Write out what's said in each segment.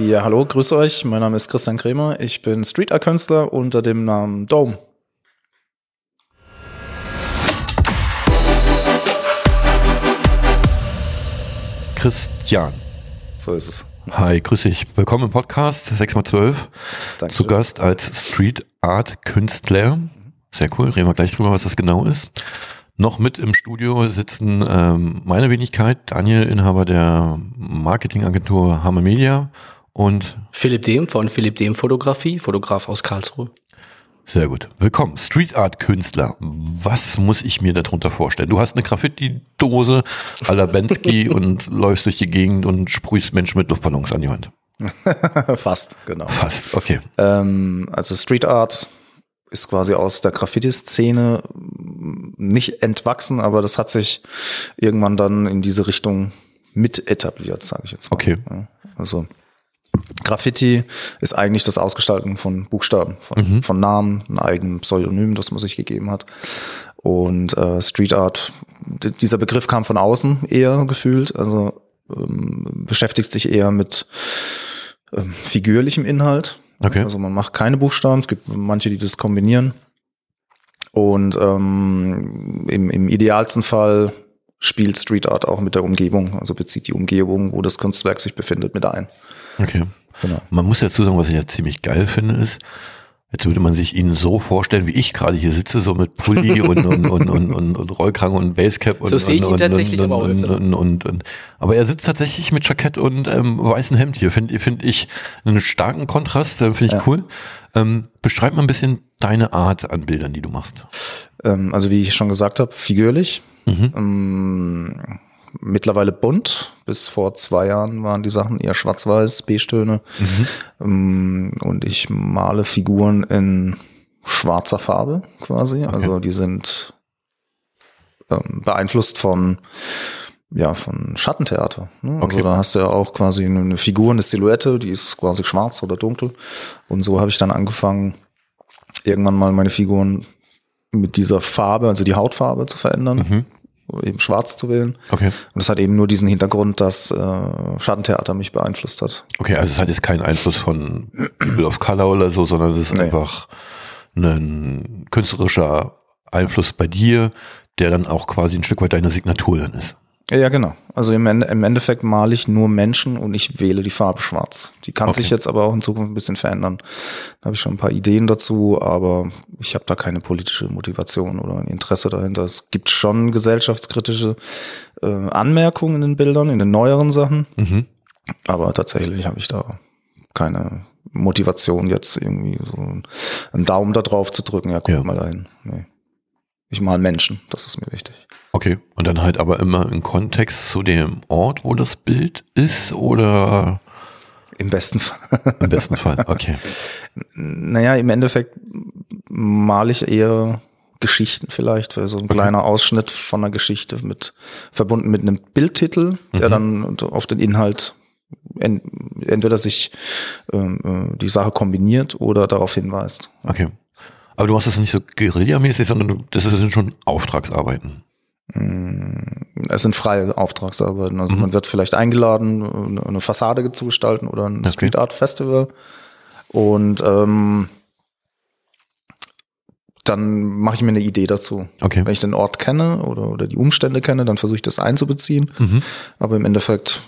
Ja, hallo, grüße euch. Mein Name ist Christian Kremer. Ich bin Street Art Künstler unter dem Namen Dome. Christian. So ist es. Hi, grüß dich. Willkommen im Podcast 6x12. Danke. Zu Gast als Street Art Künstler. Sehr cool. Reden wir gleich drüber, was das genau ist. Noch mit im Studio sitzen ähm, meine Wenigkeit, Daniel, Inhaber der Marketingagentur Hammer Media und Philipp Dehm von Philipp Dehm Fotografie, Fotograf aus Karlsruhe. Sehr gut. Willkommen. Street Art Künstler. Was muss ich mir darunter vorstellen? Du hast eine Graffiti-Dose à la Bensky und läufst durch die Gegend und sprühst Menschen mit Luftballons an die Wand. Fast, genau. Fast. Okay. Ähm, also Street Art ist quasi aus der Graffiti-Szene nicht entwachsen, aber das hat sich irgendwann dann in diese Richtung mit etabliert, sage ich jetzt mal. Okay. Also Graffiti ist eigentlich das Ausgestalten von Buchstaben, von, Mhm. von Namen, ein eigenem Pseudonym, das man sich gegeben hat. Und äh, Street Art, dieser Begriff kam von außen eher gefühlt, also ähm, beschäftigt sich eher mit ähm, figürlichem Inhalt. Okay. Also man macht keine Buchstaben, es gibt manche, die das kombinieren. Und ähm, im, im idealsten Fall spielt Street Art auch mit der Umgebung, also bezieht die Umgebung, wo das Kunstwerk sich befindet, mit ein. Okay. Genau. Man muss dazu sagen, was ich jetzt ziemlich geil finde, ist, jetzt würde man sich ihn so vorstellen, wie ich gerade hier sitze, so mit Pulli und, und, und, und, und, und Rollkragen und Basecap. Und, So sehe ich ihn tatsächlich und, aber und, und, und, und, Aber er sitzt tatsächlich mit Jackett und ähm, weißem Hemd hier. Finde find ich einen starken Kontrast, äh, finde ich Ja. cool. Ähm, beschreib mal ein bisschen deine Art an Bildern, die du machst. Ähm, also wie ich schon gesagt habe, figürlich. Mhm. Ähm, mittlerweile bunt. Bis vor zwei Jahren waren die Sachen eher schwarz-weiß, Beige-Töne. Ähm, und ich male Figuren in schwarzer Farbe quasi. Also die sind ähm, beeinflusst von ja, von Schattentheater. Ne? Okay. Also da hast du ja auch quasi eine eine Figur, eine Silhouette, die ist quasi schwarz oder dunkel. Und so habe ich dann angefangen, irgendwann mal meine Figuren mit dieser Farbe, also die Hautfarbe zu verändern, eben schwarz zu wählen. Okay. Und das hat eben nur diesen Hintergrund, dass äh, Schattentheater mich beeinflusst hat. Okay, also es hat jetzt keinen Einfluss von People of Color oder so, sondern es ist Nee. einfach ein künstlerischer Einfluss bei dir, der dann auch quasi ein Stück weit deine Signatur dann ist. Ja, genau. Also im, Ende, im Endeffekt male ich nur Menschen und ich wähle die Farbe schwarz. Die kann Okay. sich jetzt aber auch in Zukunft ein bisschen verändern. Da habe ich schon ein paar Ideen dazu, aber ich habe da keine politische Motivation oder ein Interesse dahinter. Es gibt schon gesellschaftskritische äh, Anmerkungen in den Bildern, in den neueren Sachen, Mhm. aber tatsächlich habe ich da keine Motivation, jetzt irgendwie so einen Daumen da drauf zu drücken. Ja, guck Ja. mal dahin. Nee. Ich mal Menschen, das ist mir wichtig. Okay, und dann halt aber immer im Kontext zu dem Ort, wo das Bild ist oder Im besten Fall. im besten Fall? Okay. Naja, im Endeffekt male ich eher Geschichten vielleicht, so ein kleiner Ausschnitt von einer Geschichte mit verbunden mit einem Bildtitel, der dann auf den Inhalt en, entweder sich ähm, äh, die Sache kombiniert oder darauf hinweist. Okay. Aber du machst das nicht so guerillamäßig, sondern du, das sind schon Auftragsarbeiten. Es sind freie Auftragsarbeiten. Also man wird vielleicht eingeladen, eine- Fassade zu gestalten oder ein Okay. Street Art Festival. Und ähm, dann mache ich mir eine Idee dazu. Okay. Wenn ich den Ort kenne oder, oder die Umstände kenne, dann versuche ich das einzubeziehen. Mhm. Aber im Endeffekt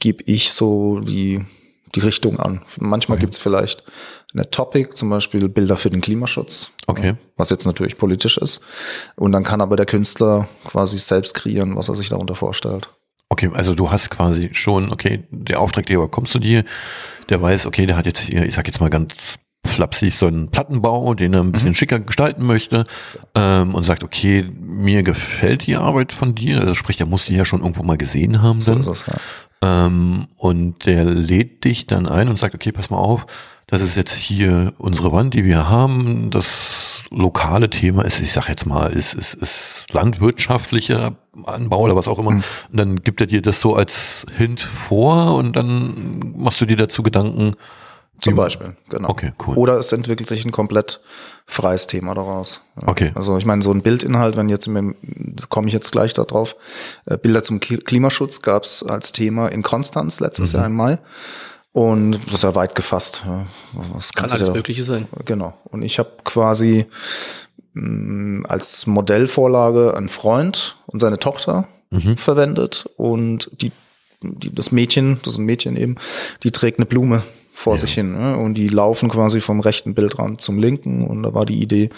gebe ich so die, die Richtung an. Manchmal gibt's vielleicht eine Topic, zum Beispiel Bilder für den Klimaschutz. Okay. Was jetzt natürlich politisch ist. Und dann kann aber der Künstler quasi selbst kreieren, was er sich darunter vorstellt. Okay, also du hast quasi schon, okay, der Auftraggeber kommt zu dir, der weiß, okay, der hat jetzt hier, ich sag jetzt mal ganz flapsig, so einen Plattenbau, den er ein bisschen schicker gestalten möchte ähm, und sagt, okay, mir gefällt die Arbeit von dir, also sprich, der muss die ja schon irgendwo mal gesehen haben. So dann. ist es, ja. Ähm, und der lädt dich dann ein und sagt, okay, pass mal auf, das ist jetzt hier unsere Wand, die wir haben. Das lokale Thema ist, ich sag jetzt mal, ist, ist, ist landwirtschaftlicher Anbau oder was auch immer. Und dann gibt er dir das so als Hint vor und dann machst du dir dazu Gedanken. Zum Beispiel, genau. Okay, cool. Oder es entwickelt sich ein komplett freies Thema daraus. Okay. Also ich meine, so ein Bildinhalt, wenn jetzt, komme ich jetzt gleich darauf, äh, Bilder zum Klimaschutz gab es als Thema in Konstanz letztes Mhm. Jahr im Mai. Und das ist ja weit gefasst. Was Kann alles da- Mögliche sein. Genau. Und ich habe quasi mh, als Modellvorlage einen Freund und seine Tochter verwendet und die, die, das Mädchen, das ist ein Mädchen eben, die trägt eine Blume vor sich hin ne? und die laufen quasi vom rechten Bildrand zum linken und da war die Idee,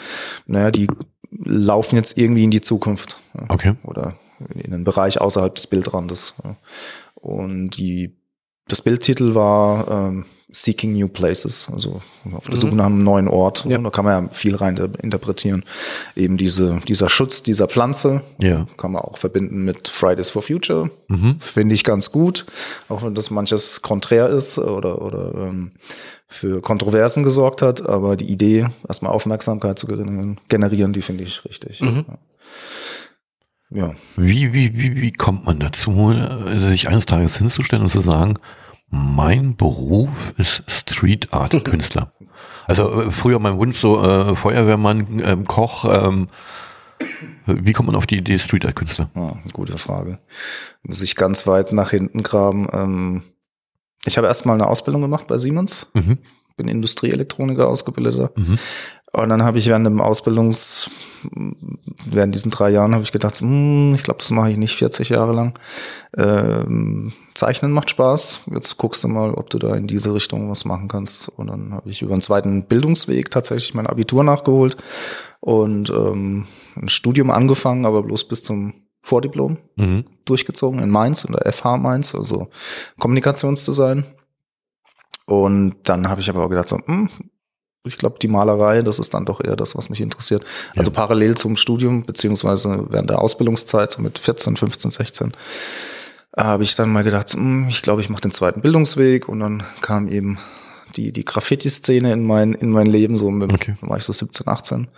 naja, die laufen jetzt irgendwie in die Zukunft ja? Okay. oder in einen Bereich außerhalb des Bildrandes. ja. Und die, das Bildtitel war ähm, Seeking New Places, also auf der Suche nach einem neuen Ort. Ja. Da kann man ja viel rein interpretieren. Eben diese, dieser Schutz dieser Pflanze Ja. kann man auch verbinden mit Fridays for Future. Finde ich ganz gut, auch wenn das manches konträr ist oder, oder ähm, für Kontroversen gesorgt hat. Aber die Idee, erstmal Aufmerksamkeit zu generieren, die finde ich richtig. Ja. Ja. Wie, wie, wie, wie kommt man dazu, äh, sich eines Tages hinzustellen und zu sagen, mein Beruf ist Street Art Künstler? Also äh, früher mein Wunsch so äh, Feuerwehrmann, ähm, Koch. Ähm, wie kommt man auf die Idee Street Art Künstler? Ja, gute Frage. Muss ich ganz weit nach hinten graben. Ähm, ich habe erstmal eine Ausbildung gemacht bei Siemens. Mhm. Bin Industrieelektroniker ausgebildeter. Mhm. Und dann habe ich während dem Ausbildungs, während diesen drei Jahren habe ich gedacht, hm, ich glaube, das mache ich nicht 40 Jahre lang. Ähm, Zeichnen macht Spaß. Jetzt guckst du mal, ob du da in diese Richtung was machen kannst. Und dann habe ich über einen zweiten Bildungsweg tatsächlich mein Abitur nachgeholt und ähm, ein Studium angefangen, aber bloß bis zum Vordiplom Mhm. durchgezogen in Mainz, in der FH Mainz, also Kommunikationsdesign. Und dann habe ich aber auch gedacht, so, hm, ich glaube, die Malerei, das ist dann doch eher das, was mich interessiert. Also parallel zum Studium, beziehungsweise während der Ausbildungszeit, so mit 14, 15, 16, habe ich dann mal gedacht, hm, ich glaube, ich mache den zweiten Bildungsweg und dann kam eben die, die Graffiti-Szene in mein, in mein Leben, so mit, Okay. war ich so 17, 18.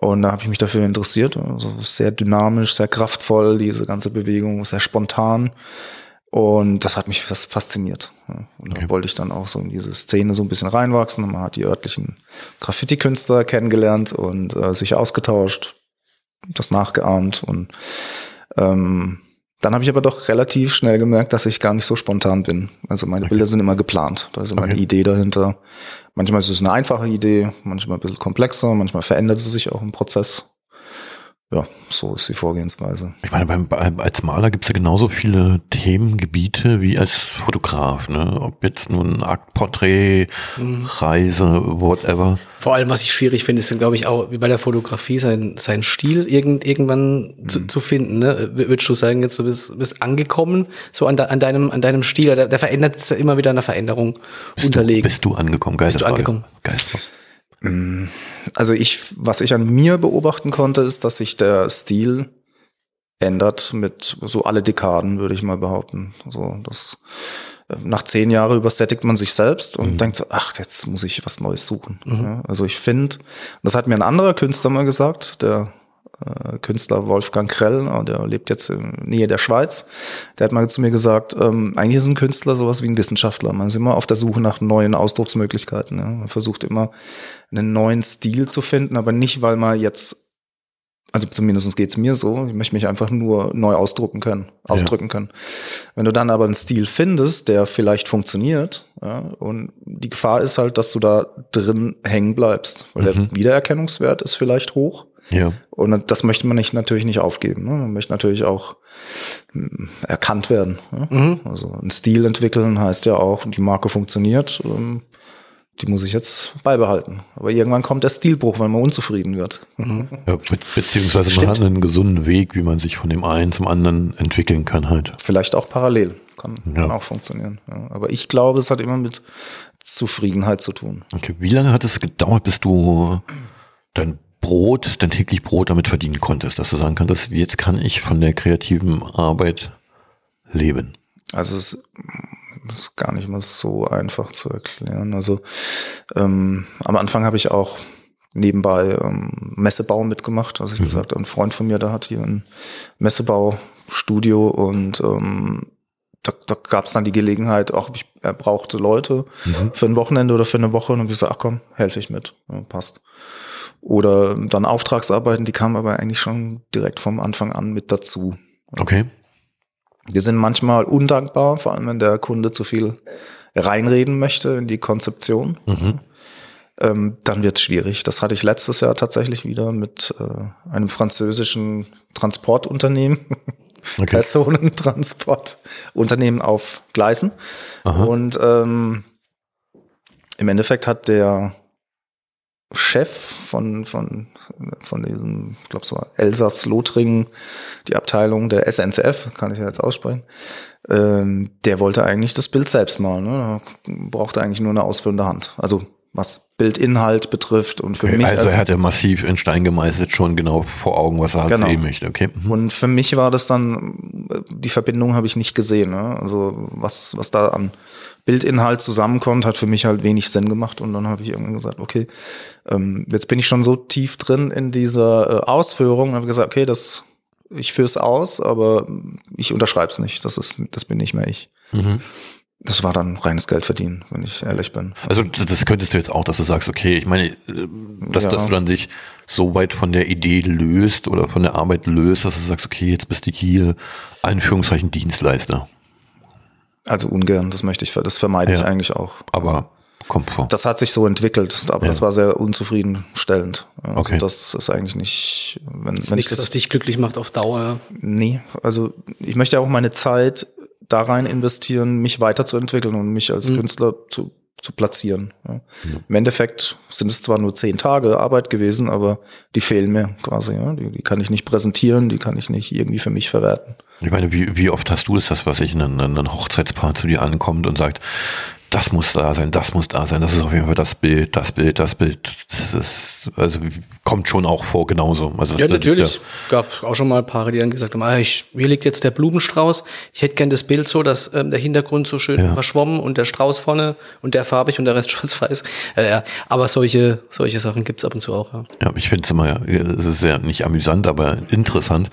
Und da habe ich mich dafür interessiert. Also sehr dynamisch, sehr kraftvoll, diese ganze Bewegung, sehr spontan. Und das hat mich fas- fasziniert. Und Okay. da wollte ich dann auch so in diese Szene so ein bisschen reinwachsen. Und man hat die örtlichen Graffiti-Künstler kennengelernt und äh, sich ausgetauscht, das nachgeahmt. Und ähm, dann habe ich aber doch relativ schnell gemerkt, dass ich gar nicht so spontan bin. Also meine Bilder sind immer geplant. Da ist immer Okay. eine Idee dahinter. Manchmal ist es eine einfache Idee, manchmal ein bisschen komplexer, manchmal verändert sie sich auch im Prozess. Ja, so ist die Vorgehensweise. Ich meine, beim, beim, als Maler gibt es ja genauso viele Themengebiete wie als Fotograf. Ne? Ob jetzt nun Akt, Porträt, Reise, whatever. Vor allem, was ich schwierig finde, ist, glaube ich, auch wie bei der Fotografie, sein, sein Stil irgend, irgendwann zu, zu finden. Ne? Würdest du sagen, jetzt du bist, bist angekommen, so an, de, an, deinem, an deinem Stil, der, der verändert sich ja immer wieder einer Veränderung Bist unterlegen. Du, bist du angekommen? Geil. Bist du angekommen? Geil. Also ich, was ich an mir beobachten konnte, ist, dass sich der Stil ändert mit so alle Dekaden, würde ich mal behaupten. So, das, äh, nach zehn Jahren übersättigt man sich selbst und denkt so, ach, jetzt muss ich was Neues suchen. Ja, also ich finde, das hat mir ein anderer Künstler mal gesagt, der Künstler Wolfgang Krell, äh, der lebt jetzt in Nähe der Schweiz, der hat mal zu mir gesagt, ähm, eigentlich ist ein Künstler sowas wie ein Wissenschaftler. Man ist immer auf der Suche nach neuen Ausdrucksmöglichkeiten. Ja. Man versucht immer einen neuen Stil zu finden, aber nicht, weil man jetzt, also zumindest geht's mir so, ich möchte mich einfach nur neu ausdrucken können, ausdrücken können. Wenn du dann aber einen Stil findest, der vielleicht funktioniert, ja, und die Gefahr ist halt, dass du da drin hängen bleibst, weil der Wiedererkennungswert ist vielleicht hoch. Ja. Und das möchte man nicht, natürlich nicht aufgeben. Ne? Man möchte natürlich auch hm, erkannt werden. Ne? Also ein Stil entwickeln heißt ja auch, die Marke funktioniert, ähm, die muss ich jetzt beibehalten. Aber irgendwann kommt der Stilbruch, wenn man unzufrieden wird. ja be beziehungsweise man Stimmt. hat einen gesunden Weg, wie man sich von dem einen zum anderen entwickeln kann halt. Vielleicht auch parallel. Kann, Ja. kann auch funktionieren. Ja. Aber ich glaube, es hat immer mit Zufriedenheit zu tun. Okay, wie lange hat es gedauert, bis du dein Brot, dein täglich Brot damit verdienen konntest, dass du sagen kannst, jetzt kann ich von der kreativen Arbeit leben? Also es ist gar nicht mal so einfach zu erklären. Also ähm, am Anfang habe ich auch nebenbei ähm, Messebau mitgemacht. Also ich gesagt, ein Freund von mir, der hat hier ein Messebaustudio und ähm, da, da gab es dann die Gelegenheit, auch ich, er brauchte Leute für ein Wochenende oder für eine Woche und ich gesagt, ach komm, helfe ich mit, ja, passt. Oder dann Auftragsarbeiten, die kamen aber eigentlich schon direkt vom Anfang an mit dazu. Okay. Die sind manchmal undankbar, vor allem wenn der Kunde zu viel reinreden möchte in die Konzeption. Ähm, dann wird es schwierig. Das hatte ich letztes Jahr tatsächlich wieder mit äh, einem französischen Transportunternehmen. Okay. Personentransportunternehmen auf Gleisen. Aha. Und ähm, im Endeffekt hat der Chef von, von, von diesem, ich glaube so Elsass-Lothringen, die Abteilung der SNCF, kann ich ja jetzt aussprechen, ähm, der wollte eigentlich das Bild selbst malen. Ne? Er brauchte eigentlich nur eine ausführende Hand. Also was Bildinhalt betrifft und für Okay, mich also als er hat ja massiv in Stein gemeißelt schon genau vor Augen, was er halt Genau. sehen möchte. Okay. Mhm. Und für mich war das dann, die Verbindung habe ich nicht gesehen. Ne? Also was, was da an Bildinhalt zusammenkommt, hat für mich halt wenig Sinn gemacht. Und dann habe ich irgendwann gesagt, okay, ähm, jetzt bin ich schon so tief drin in dieser äh, Ausführung und habe gesagt, okay, das, ich führe es aus, aber ich unterschreibe es nicht. Das ist, das bin nicht mehr ich. Mhm. Das war dann reines Geld verdienen, wenn ich ehrlich bin. Also das könntest du jetzt auch, dass du sagst, okay, ich meine, äh, dass, Ja. dass du dann dich so weit von der Idee löst oder von der Arbeit löst, dass du sagst, okay, jetzt bist du hier Anführungszeichen Dienstleister. Also ungern, das möchte ich, das vermeide ich Ja. eigentlich auch. Aber kommt vor. Das hat sich so entwickelt, aber Ja. das war sehr unzufriedenstellend. Also Okay. das ist eigentlich nicht, wenn, Das ist wenn ich nichts, das was dich glücklich macht auf Dauer. Nee, also ich möchte auch meine Zeit da rein investieren, mich weiterzuentwickeln und mich als Künstler zu, zu platzieren. Ja. Im Endeffekt sind es zwar nur zehn Tage Arbeit gewesen, aber die fehlen mir quasi. Ja. Die, die kann ich nicht präsentieren, die kann ich nicht irgendwie für mich verwerten. Ich meine, wie, wie oft hast du das, das was ich, ein ein Hochzeitspaar zu dir ankommt und sagt, das muss da sein, das muss da sein, das ist auf jeden Fall das Bild, das Bild, das Bild. Das ist, also kommt schon auch vor genauso. Also Ja, das ist natürlich. Gab auch schon mal Paare, die dann gesagt haben, ah, ich, hier liegt jetzt der Blumenstrauß. Ich hätte gern das Bild so, dass ähm, der Hintergrund so schön Ja. verschwommen und der Strauß vorne und der farbig und der Rest schwarz-weiß. Äh, ja. Aber solche, solche Sachen gibt's ab und zu auch. Ja. Ja, ich finde es immer, es ist ja nicht amüsant, aber interessant,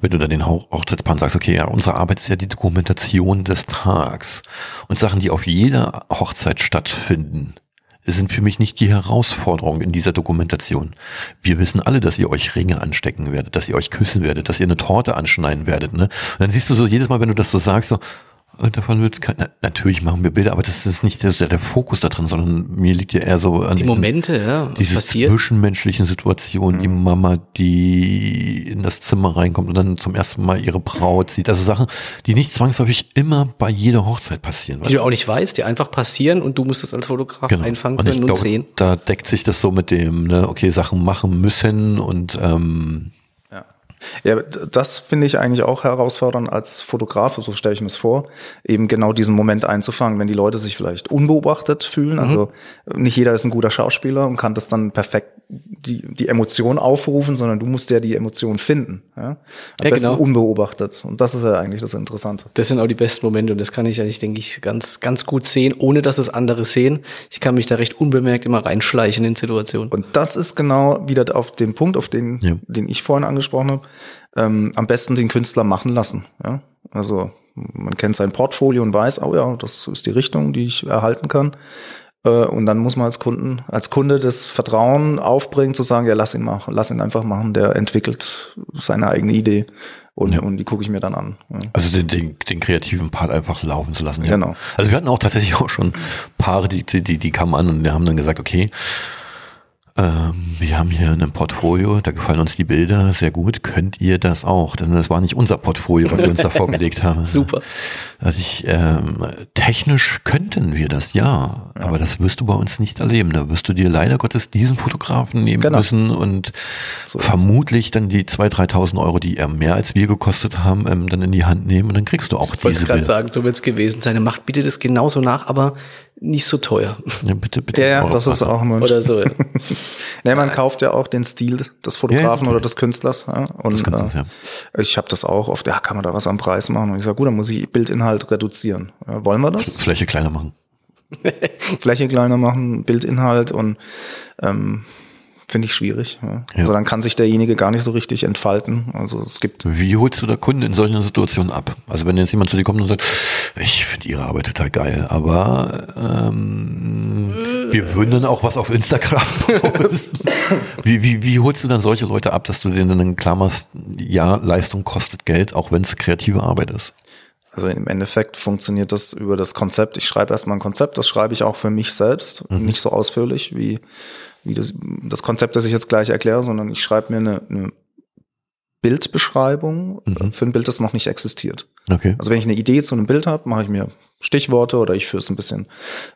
wenn du dann den Hochzeitspaaren sagst, okay, ja, unsere Arbeit ist ja die Dokumentation des Tags. Und Sachen, die auf jeder Hochzeit stattfinden, sind für mich nicht die Herausforderung in dieser Dokumentation. Wir wissen alle, dass ihr euch Ringe anstecken werdet, dass ihr euch küssen werdet, dass ihr eine Torte anschneiden werdet. Ne? Und dann siehst du so jedes Mal, wenn du das so sagst, so, davon wird kein, na, natürlich machen wir Bilder, aber das ist nicht der, der Fokus da drin, sondern mir liegt ja eher so an Die Momente, ja, was diese passiert. zwischenmenschlichen Situationen, die Mama, die in das Zimmer reinkommt und dann zum ersten Mal ihre Braut sieht. Also Sachen, die nicht zwangsläufig immer bei jeder Hochzeit passieren. Die du auch nicht weißt, die einfach passieren und du musst das als Fotograf Genau. einfangen Und können und glaube, sehen. Da deckt sich das so mit dem, ne, okay, Sachen machen müssen und ähm, Ja. Das finde ich eigentlich auch herausfordernd als Fotograf, so stelle ich mir es vor, eben genau diesen Moment einzufangen, wenn die Leute sich vielleicht unbeobachtet fühlen. Also nicht jeder ist ein guter Schauspieler und kann das dann perfekt die, die Emotion aufrufen, sondern du musst ja die Emotion finden. Ja? Am Ja, besten genau. unbeobachtet. Und das ist ja eigentlich das Interessante. Das sind auch die besten Momente und das kann ich eigentlich, denke ich, ganz, ganz gut sehen, ohne dass es andere sehen. Ich kann mich da recht unbemerkt immer reinschleichen in Situationen. Und das ist genau wieder auf den Punkt, auf den, Ja. den ich vorhin angesprochen habe. Ähm, am besten den Künstler machen lassen. Ja? Also man kennt sein Portfolio und weiß, oh ja, das ist die Richtung, die ich erhalten kann. Äh, und dann muss man als Kunden, als Kunde das Vertrauen aufbringen, zu sagen, ja, lass ihn machen, lass ihn einfach machen, der entwickelt seine eigene Idee und, Ja. und die gucke ich mir dann an. Ja. also den, den, den kreativen Part einfach laufen zu lassen. Ja. Genau. Also wir hatten auch tatsächlich auch schon Paare, die, die, die, die kamen an und die haben dann gesagt, okay, ähm, wir haben hier ein Portfolio, da gefallen uns die Bilder sehr gut. Könnt ihr das auch? Denn das war nicht unser Portfolio, was wir uns da vorgelegt haben. Super. Also ich, ähm, technisch könnten wir das, ja, aber das wirst du bei uns nicht erleben. Da wirst du dir leider Gottes diesen Fotografen nehmen Genau. müssen und So vermutlich dann die 2.000, 3.000 Euro, die er mehr als wir gekostet haben, ähm, dann in die Hand nehmen und dann kriegst du auch Ich wollte diese gerade Bilder. sagen, so wird's gewesen sein. Macht bitte das genauso nach, aber nicht so teuer. Ja, bitte, bitte. Ja, ja, das ist auch ein. Oder so. Ja. Nee, man kauft ja auch den Stil des Fotografen Ja, oder des Künstlers. Ja? Und Des Künstlers, äh, ja. ich habe das auch oft, ja, kann man da was am Preis machen? Und ich sage, gut, dann muss ich Bildinhalt reduzieren. Ja, wollen wir das? Fläche kleiner machen. Fläche kleiner machen, Bildinhalt und ähm, finde ich schwierig. Ja. Ja. Also dann kann sich derjenige gar nicht so richtig entfalten. Also es gibt Wie holst du da Kunden in solchen Situationen ab? Also wenn jetzt jemand zu dir kommt und sagt, ich finde ihre Arbeit total geil, aber ähm, wir würden dann auch was auf Instagram posten. wie, wie, wie holst du dann solche Leute ab, dass du denen dann klar machst, ja, Leistung kostet Geld, auch wenn es kreative Arbeit ist? Also im Endeffekt funktioniert das über das Konzept. Ich schreibe erstmal ein Konzept, das schreibe ich auch für mich selbst, mhm. nicht so ausführlich wie, wie das, das Konzept, das ich jetzt gleich erkläre, sondern ich schreibe mir eine, eine Bildbeschreibung mhm. für ein Bild, das noch nicht existiert. Okay. Also wenn ich eine Idee zu einem Bild habe, mache ich mir Stichworte oder ich führe es ein bisschen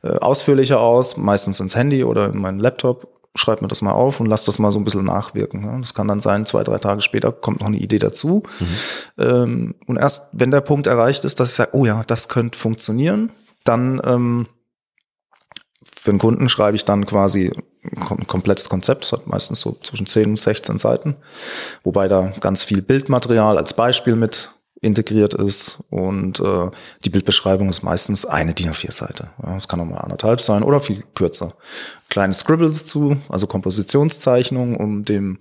äh, ausführlicher aus, meistens ins Handy oder in meinen Laptop schreibe mir das mal auf und lass das mal so ein bisschen nachwirken. Ja. Das kann dann sein, zwei, drei Tage später kommt noch eine Idee dazu. Mhm. Ähm, und erst wenn der Punkt erreicht ist, dass ich sage, oh ja, das könnte funktionieren, dann ähm, für einen Kunden schreibe ich dann quasi ein komplettes Konzept. Das hat meistens so zwischen 10 und 16 Seiten, wobei da ganz viel Bildmaterial als Beispiel mit integriert ist und äh, die Bildbeschreibung ist meistens eine DIN A4-Seite. Ja, das kann auch mal anderthalb sein oder viel kürzer. Kleine Scribbles zu, also Kompositionszeichnungen, um dem,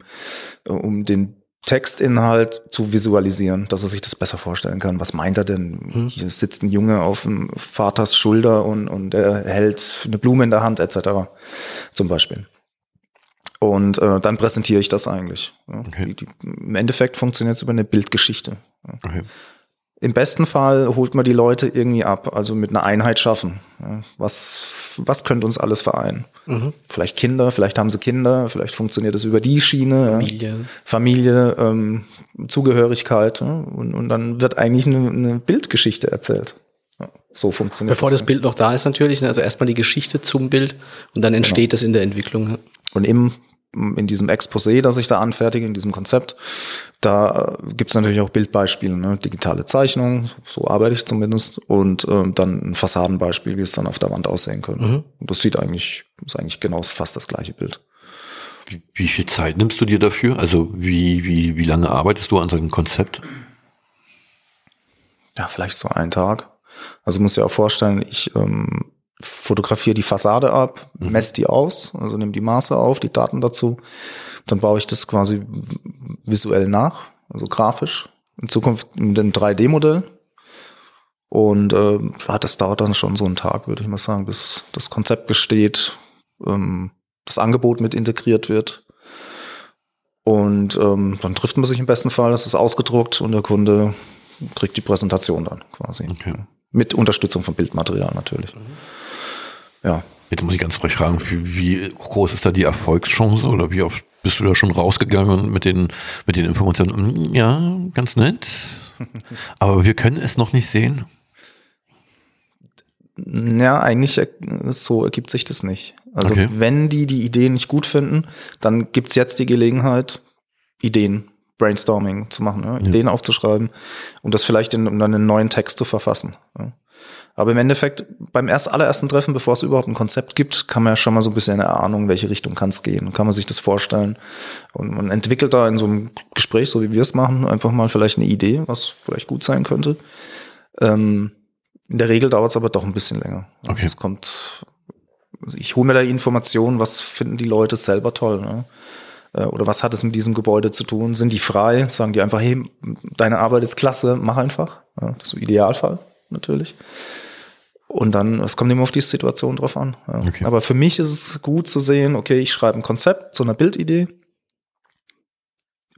äh, um den Textinhalt zu visualisieren, dass er sich das besser vorstellen kann. Was meint er denn? Hm. Hier sitzt ein Junge auf dem Vaters Schulter und, und er hält eine Blume in der Hand, etc. Zum Beispiel. Und äh, dann präsentiere ich das eigentlich. Ja. Okay. Die, die, Im Endeffekt funktioniert es über eine Bildgeschichte. Okay. Im besten Fall holt man die Leute irgendwie ab, also mit einer Einheit schaffen. Was, was könnte uns alles vereinen? Mhm. Vielleicht Kinder, vielleicht haben sie Kinder, vielleicht funktioniert es über die Schiene. Familie. Familie, ähm, Zugehörigkeit. Und, und dann wird eigentlich eine, eine Bildgeschichte erzählt. So funktioniert Bevor das, das Bild noch da ist natürlich, ne? also erstmal die Geschichte zum Bild und dann entsteht genau. das in der Entwicklung. Und im in diesem Exposé, das ich da anfertige, in diesem Konzept, da äh, gibt's natürlich auch Bildbeispiele, ne? digitale Zeichnungen, so arbeite ich zumindest, und ähm, dann ein Fassadenbeispiel, wie es dann auf der Wand aussehen könnte. Mhm. Und das sieht eigentlich, ist eigentlich genau fast das gleiche Bild. Wie, wie viel Zeit nimmst du dir dafür? Also wie, wie, wie lange arbeitest du an so einem Konzept? Ja, vielleicht so einen Tag. Also muss ja auch vorstellen, ich ähm, fotografiere die Fassade ab, mhm. messe die aus, also nehme die Maße auf, die Daten dazu. Dann baue ich das quasi visuell nach, also grafisch. In Zukunft mit einem 3D-Modell. Und äh, das dauert dann schon so einen Tag, würde ich mal sagen, bis das Konzept gesteht, ähm, das Angebot mit integriert wird. Und ähm, dann trifft man sich im besten Fall, das ist ausgedruckt und der Kunde kriegt die Präsentation dann quasi. Okay. Mit Unterstützung von Bildmaterial natürlich. Mhm. Ja. Jetzt muss ich ganz frech fragen, wie, wie groß ist da die Erfolgschance oder wie oft bist du da schon rausgegangen mit den, mit den Informationen? Hm, ja, ganz nett. Aber wir können es noch nicht sehen. Ja, eigentlich so ergibt sich das nicht. Also okay. wenn die die Ideen nicht gut finden, dann gibt's jetzt die Gelegenheit, Ideen, Brainstorming zu machen, ja? Ideen ja. aufzuschreiben und das vielleicht in, um dann einen neuen Text zu verfassen. Ja? Aber im Endeffekt, beim erst allerersten Treffen, bevor es überhaupt ein Konzept gibt, kann man ja schon mal so ein bisschen eine Ahnung, welche Richtung kann es gehen. Kann man sich das vorstellen. Und man entwickelt da in so einem Gespräch, so wie wir es machen, einfach mal vielleicht eine Idee, was vielleicht gut sein könnte. Ähm, in der Regel dauert es aber doch ein bisschen länger. Okay. Es kommt, also ich hole mir da Informationen, was finden die Leute selber toll. Ne? Äh, oder was hat es mit diesem Gebäude zu tun? Sind die frei? Sagen die einfach, hey, deine Arbeit ist klasse, mach einfach. Ja, das ist so Idealfall natürlich. Und dann, es kommt immer auf die Situation drauf an. Ja. Okay. Aber für mich ist es gut zu sehen, okay, ich schreibe ein Konzept zu einer Bildidee,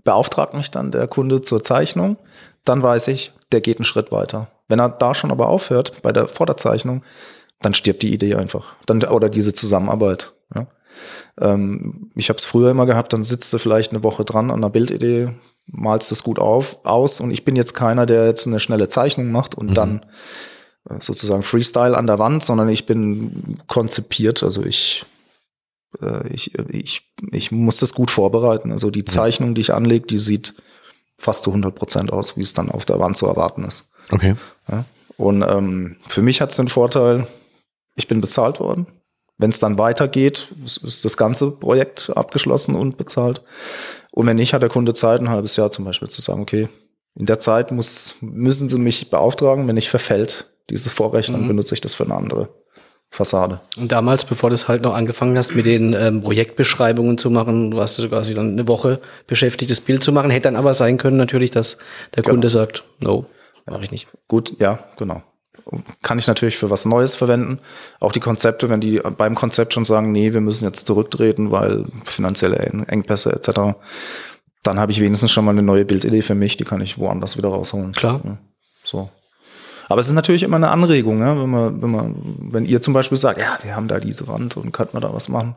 beauftragt mich dann der Kunde zur Zeichnung, dann weiß ich, der geht einen Schritt weiter. Wenn er da schon aber aufhört, bei der Vorderzeichnung, dann stirbt die Idee einfach. Dann, oder diese Zusammenarbeit. Ja. Ähm, ich habe es früher immer gehabt, dann sitzt du vielleicht eine Woche dran an einer Bildidee, malst das gut auf, aus und ich bin jetzt keiner, der jetzt eine schnelle Zeichnung macht und mhm. dann sozusagen Freestyle an der Wand, sondern ich bin konzipiert, also ich äh, ich, ich, ich muss das gut vorbereiten. Also die Zeichnung, die ich anlege, die sieht fast zu 100 Prozent aus, wie es dann auf der Wand zu erwarten ist. Okay. Ja? Und ähm, für mich hat es den Vorteil, ich bin bezahlt worden. Wenn es dann weitergeht, ist das ganze Projekt abgeschlossen und bezahlt. Und wenn nicht, hat der Kunde Zeit, ein halbes Jahr zum Beispiel zu sagen, okay, in der Zeit muss, müssen Sie mich beauftragen, wenn nicht verfällt dieses Vorrecht, dann mhm. benutze ich das für eine andere Fassade. Und damals, bevor du es halt noch angefangen hast, mit den ähm, Projektbeschreibungen zu machen, warst du quasi dann eine Woche beschäftigt, das Bild zu machen. Hätte dann aber sein können natürlich, dass der genau. Kunde sagt, no, mache ich nicht. Gut, ja, genau kann ich natürlich für was Neues verwenden. Auch die Konzepte, wenn die beim Konzept schon sagen, nee, wir müssen jetzt zurücktreten, weil finanzielle Engpässe etc., dann habe ich wenigstens schon mal eine neue Bildidee für mich, die kann ich woanders wieder rausholen. Klar. So. Aber es ist natürlich immer eine Anregung, ja, wenn man, wenn man, wenn ihr zum Beispiel sagt, ja, wir haben da diese Wand und könnten wir da was machen.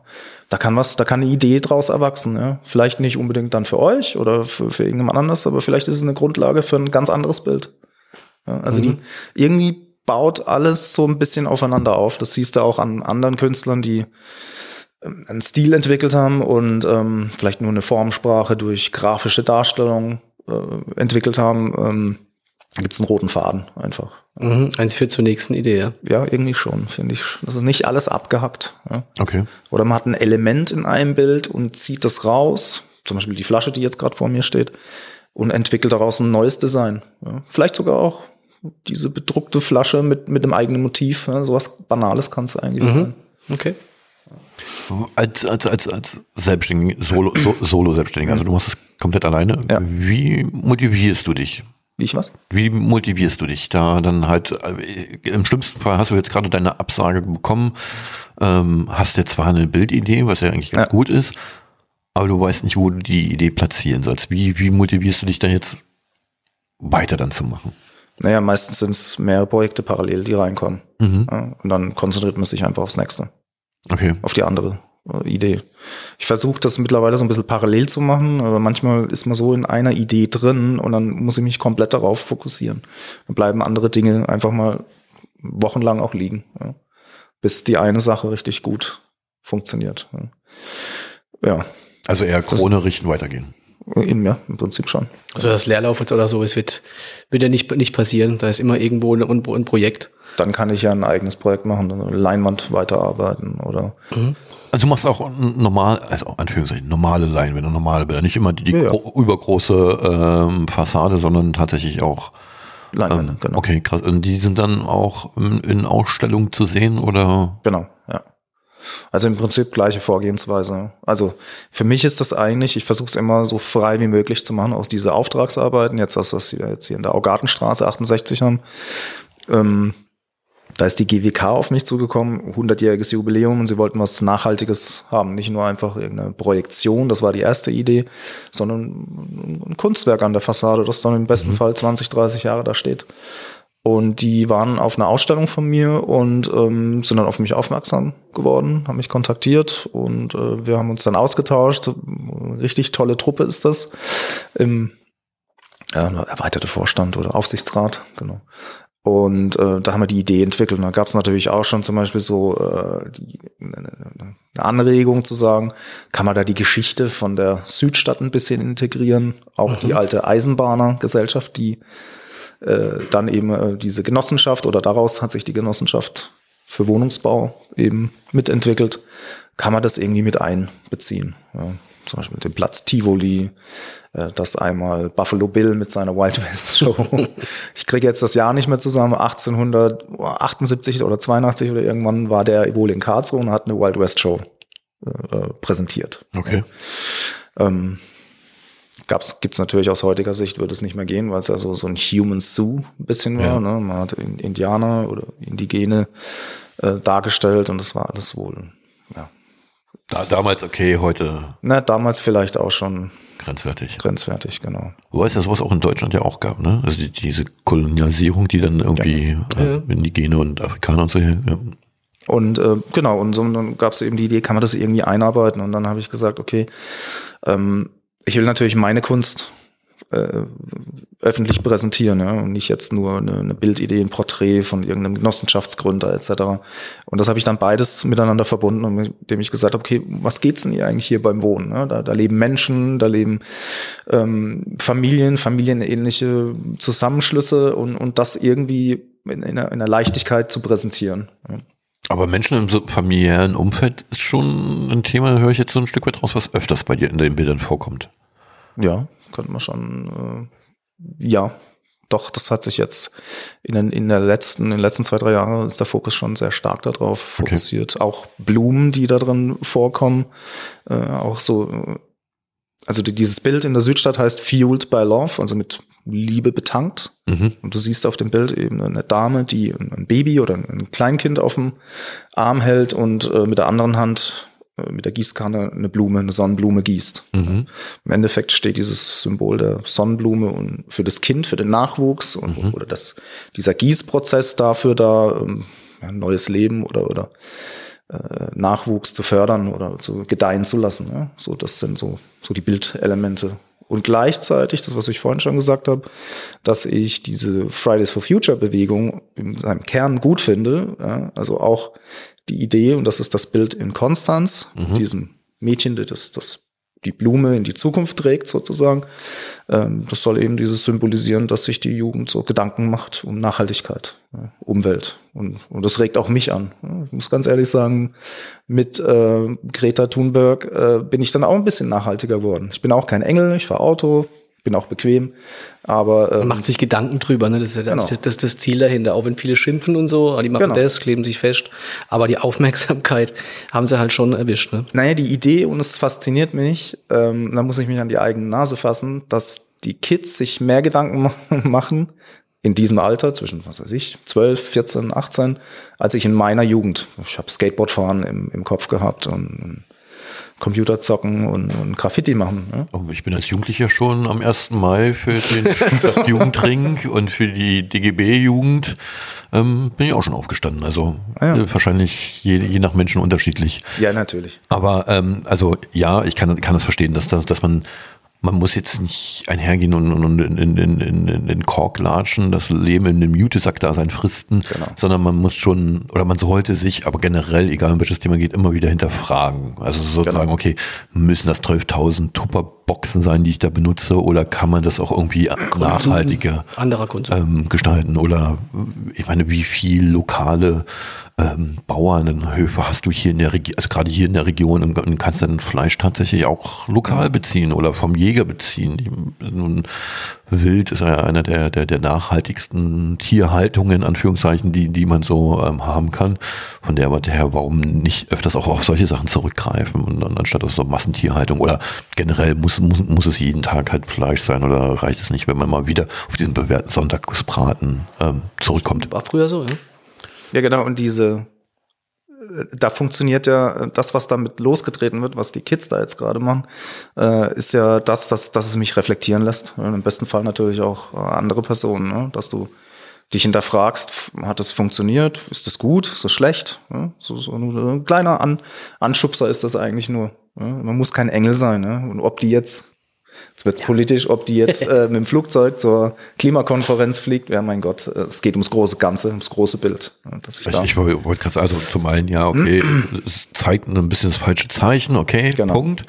Da kann was, da kann eine Idee draus erwachsen, ja. Vielleicht nicht unbedingt dann für euch oder für, für irgendjemand anderes, aber vielleicht ist es eine Grundlage für ein ganz anderes Bild. Ja, also mhm. die, irgendwie baut alles so ein bisschen aufeinander auf. Das siehst du auch an anderen Künstlern, die ähm, einen Stil entwickelt haben und ähm, vielleicht nur eine Formsprache durch grafische Darstellung äh, entwickelt haben. Ähm, gibt es einen roten Faden einfach. Mhm, eins führt zur nächsten Idee, ja. Ja, irgendwie schon, finde ich. Das ist nicht alles abgehackt. Ja. Okay. Oder man hat ein Element in einem Bild und zieht das raus, zum Beispiel die Flasche, die jetzt gerade vor mir steht, und entwickelt daraus ein neues Design. Ja. Vielleicht sogar auch diese bedruckte Flasche mit, mit einem eigenen Motiv. Ja. Sowas Banales kann es eigentlich mhm. sein. Okay. Als, als, als, als Selbstständiger, Solo, Solo-Selbstständiger, also du machst es komplett alleine. Ja. Wie motivierst du dich? Wie ich was? Wie motivierst du dich da dann halt? Äh, Im schlimmsten Fall hast du jetzt gerade deine Absage bekommen, ähm, hast jetzt zwar eine Bildidee, was ja eigentlich ganz ja. gut ist, aber du weißt nicht, wo du die Idee platzieren sollst. Wie, wie motivierst du dich da jetzt weiter dann zu machen? Naja, meistens sind es mehrere Projekte parallel, die reinkommen. Mhm. Ja, und dann konzentriert man sich einfach aufs nächste. Okay. Auf die andere. Äh, Idee. Ich versuche das mittlerweile so ein bisschen parallel zu machen, aber manchmal ist man so in einer Idee drin und dann muss ich mich komplett darauf fokussieren. Dann bleiben andere Dinge einfach mal wochenlang auch liegen, ja, bis die eine Sache richtig gut funktioniert. Ja. Also eher Krone richten, weitergehen. Eben, ja, im Prinzip schon. Also das Leerlauf oder so, es wird, wird ja nicht, nicht passieren. Da ist immer irgendwo ein, ein Projekt. Dann kann ich ja ein eigenes Projekt machen, eine Leinwand weiterarbeiten oder mhm. Also du machst auch normal, also Anführungszeichen, normale Leinwände, normale Bilder. Nicht immer die, die ja, ja. übergroße ähm, Fassade, sondern tatsächlich auch Leinwände, ähm, genau. Okay, krass. Und die sind dann auch in, in Ausstellungen zu sehen oder? Genau, ja. Also im Prinzip gleiche Vorgehensweise. Also für mich ist das eigentlich, ich versuche es immer so frei wie möglich zu machen aus diese Auftragsarbeiten, jetzt das, was wir jetzt hier in der Augartenstraße 68 haben. Ähm, da ist die GWK auf mich zugekommen, 100-jähriges Jubiläum und sie wollten was Nachhaltiges haben. Nicht nur einfach irgendeine Projektion, das war die erste Idee, sondern ein Kunstwerk an der Fassade, das dann im besten mhm. Fall 20, 30 Jahre da steht. Und die waren auf einer Ausstellung von mir und ähm, sind dann auf mich aufmerksam geworden, haben mich kontaktiert und äh, wir haben uns dann ausgetauscht. Richtig tolle Truppe ist das. Im ja, erweiterte Vorstand oder Aufsichtsrat, genau. Und äh, da haben wir die Idee entwickelt. Und da gab es natürlich auch schon zum Beispiel so äh, die, eine Anregung zu sagen, kann man da die Geschichte von der Südstadt ein bisschen integrieren, auch mhm. die alte Eisenbahnergesellschaft, die äh, dann eben äh, diese Genossenschaft oder daraus hat sich die Genossenschaft für Wohnungsbau eben mitentwickelt, kann man das irgendwie mit einbeziehen. Ja zum Beispiel den Platz Tivoli, äh, das einmal Buffalo Bill mit seiner Wild West Show. ich kriege jetzt das Jahr nicht mehr zusammen. 1878 oder 82 oder irgendwann war der wohl in Karlsruhe und hat eine Wild West Show äh, präsentiert. Okay. Ähm, gab's, gibt's natürlich aus heutiger Sicht würde es nicht mehr gehen, weil es ja so, so ein Human Zoo ein bisschen war. Ja. Ne? Man hat Indianer oder Indigene äh, dargestellt und das war alles wohl da, damals okay, heute. Na, damals vielleicht auch schon. Grenzwertig. Grenzwertig, genau. Du weißt ja, sowas auch in Deutschland ja auch gab, ne? Also die, diese Kolonialisierung, die dann irgendwie ja. äh, Indigene und Afrikaner und so hier, ja. Und äh, genau, und so dann gab es eben die Idee, kann man das irgendwie einarbeiten? Und dann habe ich gesagt, okay, ähm, ich will natürlich meine Kunst äh, öffentlich präsentieren ja, und nicht jetzt nur eine, eine Bildidee, ein Porträt von irgendeinem Genossenschaftsgründer etc. Und das habe ich dann beides miteinander verbunden, indem ich gesagt habe, okay, was geht's denn hier eigentlich hier beim Wohnen? Ne? Da, da leben Menschen, da leben ähm, Familien, familienähnliche Zusammenschlüsse und, und das irgendwie in, in, einer, in einer Leichtigkeit zu präsentieren. Ja. Aber Menschen im familiären Umfeld ist schon ein Thema, da höre ich jetzt so ein Stück weit raus, was öfters bei dir in den Bildern vorkommt. Ja, könnte man schon, äh, ja, doch, das hat sich jetzt in, den, in der letzten, in den letzten zwei, drei Jahren ist der Fokus schon sehr stark darauf fokussiert. Okay. Auch Blumen, die da drin vorkommen, äh, auch so, also dieses Bild in der Südstadt heißt Fueled by Love, also mit Liebe betankt. Mhm. Und du siehst auf dem Bild eben eine Dame, die ein Baby oder ein Kleinkind auf dem Arm hält und äh, mit der anderen Hand äh, mit der Gießkanne eine Blume, eine Sonnenblume gießt. Mhm. Im Endeffekt steht dieses Symbol der Sonnenblume und für das Kind, für den Nachwuchs und, mhm. oder das, dieser Gießprozess dafür da, ähm, ein neues Leben oder, oder äh, Nachwuchs zu fördern oder zu gedeihen zu lassen. Ja? So, das sind so, so die Bildelemente. Und gleichzeitig, das, was ich vorhin schon gesagt habe, dass ich diese Fridays for Future Bewegung in seinem Kern gut finde. Ja? Also auch die Idee, und das ist das Bild in Konstanz, mhm. diesem Mädchen, das, das die Blume in die Zukunft trägt sozusagen. Ähm, das soll eben dieses symbolisieren, dass sich die Jugend so Gedanken macht um Nachhaltigkeit, Umwelt. Und, und das regt auch mich an. Ich muss ganz ehrlich sagen, mit äh, Greta Thunberg äh, bin ich dann auch ein bisschen nachhaltiger geworden. Ich bin auch kein Engel, ich fahre Auto, bin auch bequem. Aber ähm, man macht sich Gedanken drüber, ne? Das ist ja genau. das, das, das Ziel dahinter. Auch wenn viele schimpfen und so, die machen genau. das, kleben sich fest. Aber die Aufmerksamkeit haben sie halt schon erwischt. Ne? Naja, die Idee, und es fasziniert mich, ähm, da muss ich mich an die eigene Nase fassen, dass die Kids sich mehr Gedanken machen in diesem Alter, zwischen, was weiß ich, 12, 14, 18, als ich in meiner Jugend. Ich habe Skateboardfahren im, im Kopf gehabt und Computer zocken und, und Graffiti machen. Ne? Oh, ich bin als Jugendlicher schon am 1. Mai für den Jugendring und für die DGB-Jugend ähm, bin ich auch schon aufgestanden. Also ah, ja. äh, wahrscheinlich je, je nach Menschen unterschiedlich. Ja, natürlich. Aber ähm, also ja, ich kann, kann das verstehen, dass, dass man man muss jetzt nicht einhergehen und, und in, in, in, in, in den Kork latschen, das Leben in dem Jutesack da sein fristen, genau. sondern man muss schon, oder man sollte sich, aber generell, egal um welches Thema geht, immer wieder hinterfragen. Also sozusagen, genau. okay, müssen das 12.000 Tupperboxen sein, die ich da benutze, oder kann man das auch irgendwie Konsum, nachhaltiger anderer ähm, gestalten? Oder ich meine, wie viel lokale ähm, Bauernhöfe hast du hier in der Region, also gerade hier in der Region und, kannst dann Fleisch tatsächlich auch lokal beziehen oder vom Jäger beziehen. Nun, Wild ist ja einer der, der, der nachhaltigsten Tierhaltungen, Anführungszeichen, die, die man so ähm, haben kann. Von der Warte her, warum nicht öfters auch auf solche Sachen zurückgreifen und dann anstatt auf so Massentierhaltung oder generell muss, muss, muss es jeden Tag halt Fleisch sein oder reicht es nicht, wenn man mal wieder auf diesen bewährten Sonntagsbraten ähm, zurückkommt? War früher so, ja. Ja, genau. Und diese, äh, da funktioniert ja äh, das, was damit losgetreten wird, was die Kids da jetzt gerade machen, äh, ist ja das, dass, dass es mich reflektieren lässt. Im besten Fall natürlich auch andere Personen, ne? dass du dich hinterfragst, hat das funktioniert? Ist das gut? Ist das schlecht? Ja, so, so ein kleiner An Anschubser ist das eigentlich nur. Ja, man muss kein Engel sein. Ne? Und ob die jetzt Jetzt wird ja. politisch, ob die jetzt äh, mit dem Flugzeug zur Klimakonferenz fliegt. Ja, mein Gott, äh, es geht ums große Ganze, ums große Bild. Dass ich, ich, ich wollte gerade, also zum einen, ja, okay, es zeigt ein bisschen das falsche Zeichen, okay, genau. Punkt.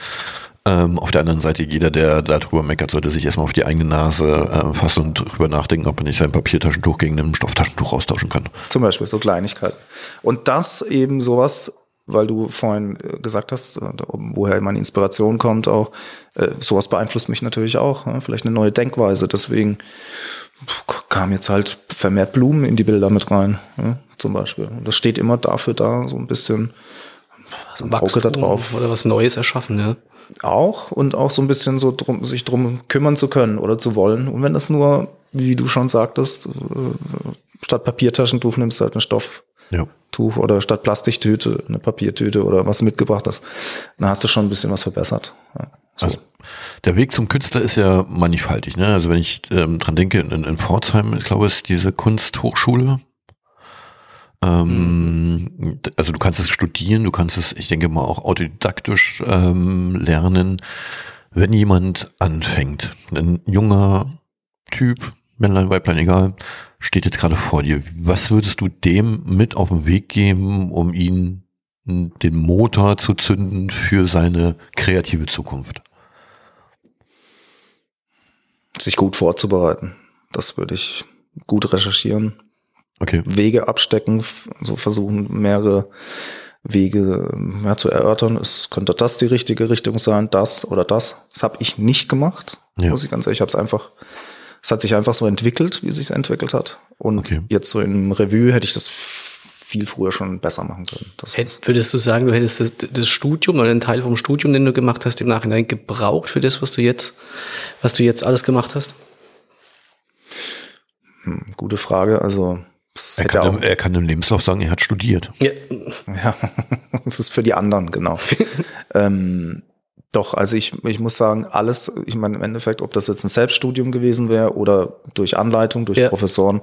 Ähm, auf der anderen Seite, jeder, der darüber meckert, sollte sich erstmal auf die eigene Nase äh, fassen und darüber nachdenken, ob er nicht sein Papiertaschentuch gegen ein Stofftaschentuch austauschen kann. Zum Beispiel so Kleinigkeiten. Und das eben sowas weil du vorhin äh, gesagt hast, äh, woher meine Inspiration kommt auch. Äh, sowas beeinflusst mich natürlich auch. Vielleicht eine neue Denkweise. Deswegen kam jetzt halt vermehrt Blumen in die Bilder mit rein, zum Beispiel. Und das steht immer dafür da, so ein bisschen so ein Auge da drauf. Oder was Neues erschaffen, ja. Auch und auch so ein bisschen so drum, sich drum kümmern zu können oder zu wollen. Und wenn das nur, wie du schon sagtest, statt Papiertaschentuch nimmst du halt einen Stoff ja. Tuch oder statt Plastiktüte eine Papiertüte oder was mitgebracht hast, dann hast du schon ein bisschen was verbessert. Ja, so. Also der Weg zum Künstler ist ja mannigfaltig. Ne? Also wenn ich ähm, dran denke, in, in Pforzheim, ich glaube, ist diese Kunsthochschule. Ähm, mhm. Also du kannst es studieren, du kannst es, ich denke mal, auch autodidaktisch ähm, lernen. Wenn jemand anfängt, ein junger Typ, Männlein, Weiblein, egal, steht jetzt gerade vor dir. Was würdest du dem mit auf den Weg geben, um ihn den Motor zu zünden für seine kreative Zukunft? Sich gut vorzubereiten. Das würde ich gut recherchieren. Okay. Wege abstecken, so versuchen mehrere Wege ja, zu erörtern. Es könnte das die richtige Richtung sein, das oder das. Das habe ich nicht gemacht, ja. muss ich ganz ehrlich. Ich habe es einfach es hat sich einfach so entwickelt, wie es sich entwickelt hat. Und okay. jetzt so im Revue hätte ich das viel früher schon besser machen können. Das Würdest du sagen, du hättest das, das, Studium oder einen Teil vom Studium, den du gemacht hast, im Nachhinein gebraucht für das, was du jetzt, was du jetzt alles gemacht hast? Hm, gute Frage. Also Er kann, auch, im, er kann im Lebenslauf sagen, er hat studiert. Ja, ja, das ist für die anderen, genau. ähm, doch, also ich, ich muss sagen, alles, ich meine im Endeffekt, ob das jetzt ein Selbststudium gewesen wäre oder durch Anleitung, durch Ja. Professoren,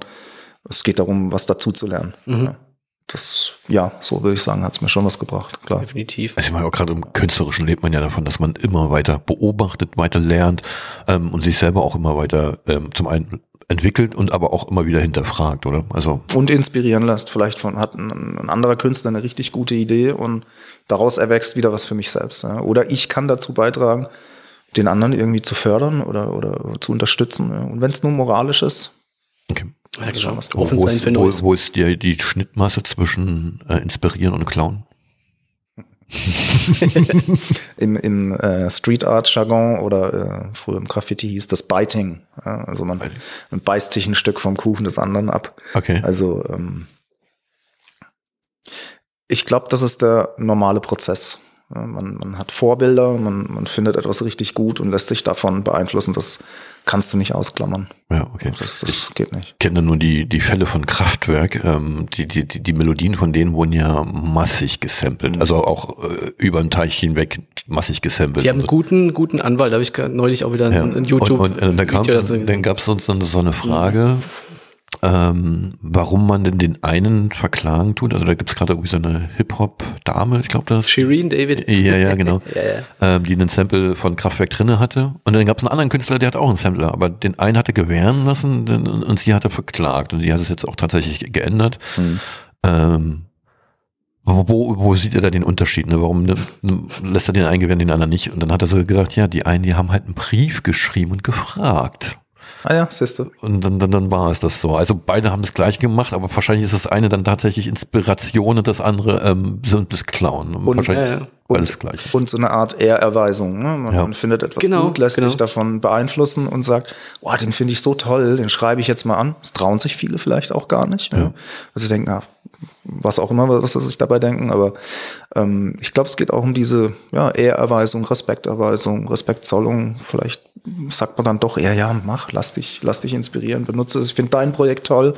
es geht darum, was dazu zu lernen. Ja. Das, ja, so würde ich sagen, hat es mir schon was gebracht, klar. definitiv. Also ich meine, auch gerade im Künstlerischen lebt man ja davon, dass man immer weiter beobachtet, weiter lernt ähm, und sich selber auch immer weiter ähm, zum einen entwickelt und aber auch immer wieder hinterfragt, oder? Also Und inspirieren lässt. Vielleicht von, hat ein, ein anderer Künstler eine richtig gute Idee und daraus erwächst wieder was für mich selbst. Ja. Oder ich kann dazu beitragen, den anderen irgendwie zu fördern oder, oder zu unterstützen. Ja. Und wenn es nur moralisch ist, okay. Ja, ist schon genau. was wo, Offen wo, sein ist, wo, wo ist die, die Schnittmasse zwischen äh, inspirieren und klauen? im, im äh, Street Art Jargon oder äh, früher im Graffiti hieß das Biting. Ja, also man, man beißt sich ein Stück vom Kuchen des anderen ab. Okay. Also ähm, ich glaube, das ist der normale Prozess. Man, man hat Vorbilder, man, man findet etwas richtig gut und lässt sich davon beeinflussen. Das kannst du nicht ausklammern. Ja, okay. Das, das geht nicht. Ich kenne nur die, die Fälle von Kraftwerk. Ähm, die, die, die, die Melodien von denen wurden ja massig gesampelt. Also auch äh, über den Teich hinweg massig gesampelt. Die haben einen Also- guten, guten Anwalt, da habe ich neulich auch wieder Ja. ein, ein YouTube. Und, und dann, Video dazu dann gab es so, so so eine Frage, ähm, warum man denn den einen verklagen tut. Also da gibt es gerade irgendwie so eine Hip-Hop-Dame, ich glaube das. Shireen David. Ja, ja, genau. Ja, ja. Ähm, die einen Sample von Kraftwerk drinne hatte. Und dann gab es einen anderen Künstler, der hat auch einen Sampler, aber den einen hatte gewähren lassen und sie hatte verklagt. Und die hat es jetzt auch tatsächlich geändert. Ähm, wo, wo, sieht er da den Unterschied? Ne? Warum ne, lässt er den einen gewähren, den anderen nicht? Und dann hat er so gesagt, ja, die einen, die haben halt einen Brief geschrieben und gefragt. Ah ja, siehst du. Und dann, dann, dann war es das so. Also beide haben das gleiche gemacht, aber wahrscheinlich ist das eine dann tatsächlich Inspiration und das andere ähm, so das Clown. Und- wahrscheinlich ja. alles gleich. Und so eine Art Ehrerweisung. Ne? Man, Ja. findet etwas Genau, gut, lässt genau. sich davon beeinflussen und sagt, oh, den finde ich so toll, den schreibe ich jetzt mal an. Das trauen sich viele vielleicht auch gar nicht. Ja. Also sie denken, ah, was auch immer, was sie sich dabei denken, aber ähm, ich glaube, es geht auch um diese ja, Ehrerweisung, Respekterweisung, Respektzollung. Vielleicht sagt man dann doch eher, ja, mach, lass dich, lass dich inspirieren, benutze es. Ich finde dein Projekt toll.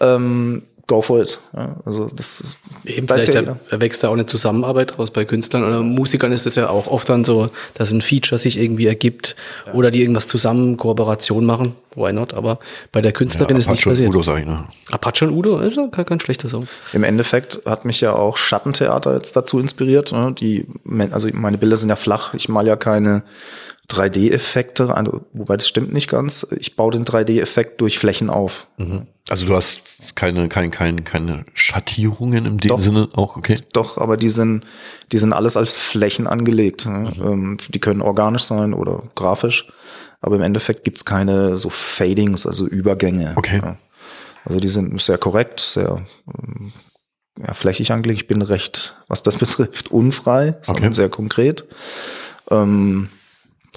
Ähm, go for it. Ja, also das ist, Eben, vielleicht ja er- erwächst da auch eine Zusammenarbeit raus bei Künstlern oder Musikern ist es ja auch oft dann so, dass ein Feature sich irgendwie ergibt oder die irgendwas zusammen Kooperation machen. Why not? Aber bei der Künstlerin ist nicht Apache passiert. Udo, sag ich, ne? Apache und Udo, also kein, kein schlechter Song. Im Endeffekt hat mich ja auch Schattentheater jetzt dazu inspiriert. Ne? Die, also meine Bilder sind ja flach. Ich mal ja keine 3D-Effekte, also, wobei das stimmt nicht ganz. Ich baue den 3D-Effekt durch Flächen auf. Also du hast keine, keine, keine, keine Schattierungen im dem Doch. Sinne auch, okay? Doch, aber die sind, die sind alles als Flächen angelegt. Ne? Ähm, die können organisch sein oder grafisch. Aber im Endeffekt gibt's keine so Fadings, also Übergänge. Okay. Ja. Also die sind sehr korrekt, sehr ähm, ja, flächig angelegt. Ich bin recht, was das betrifft, unfrei, sondern Okay. sehr konkret. Ähm,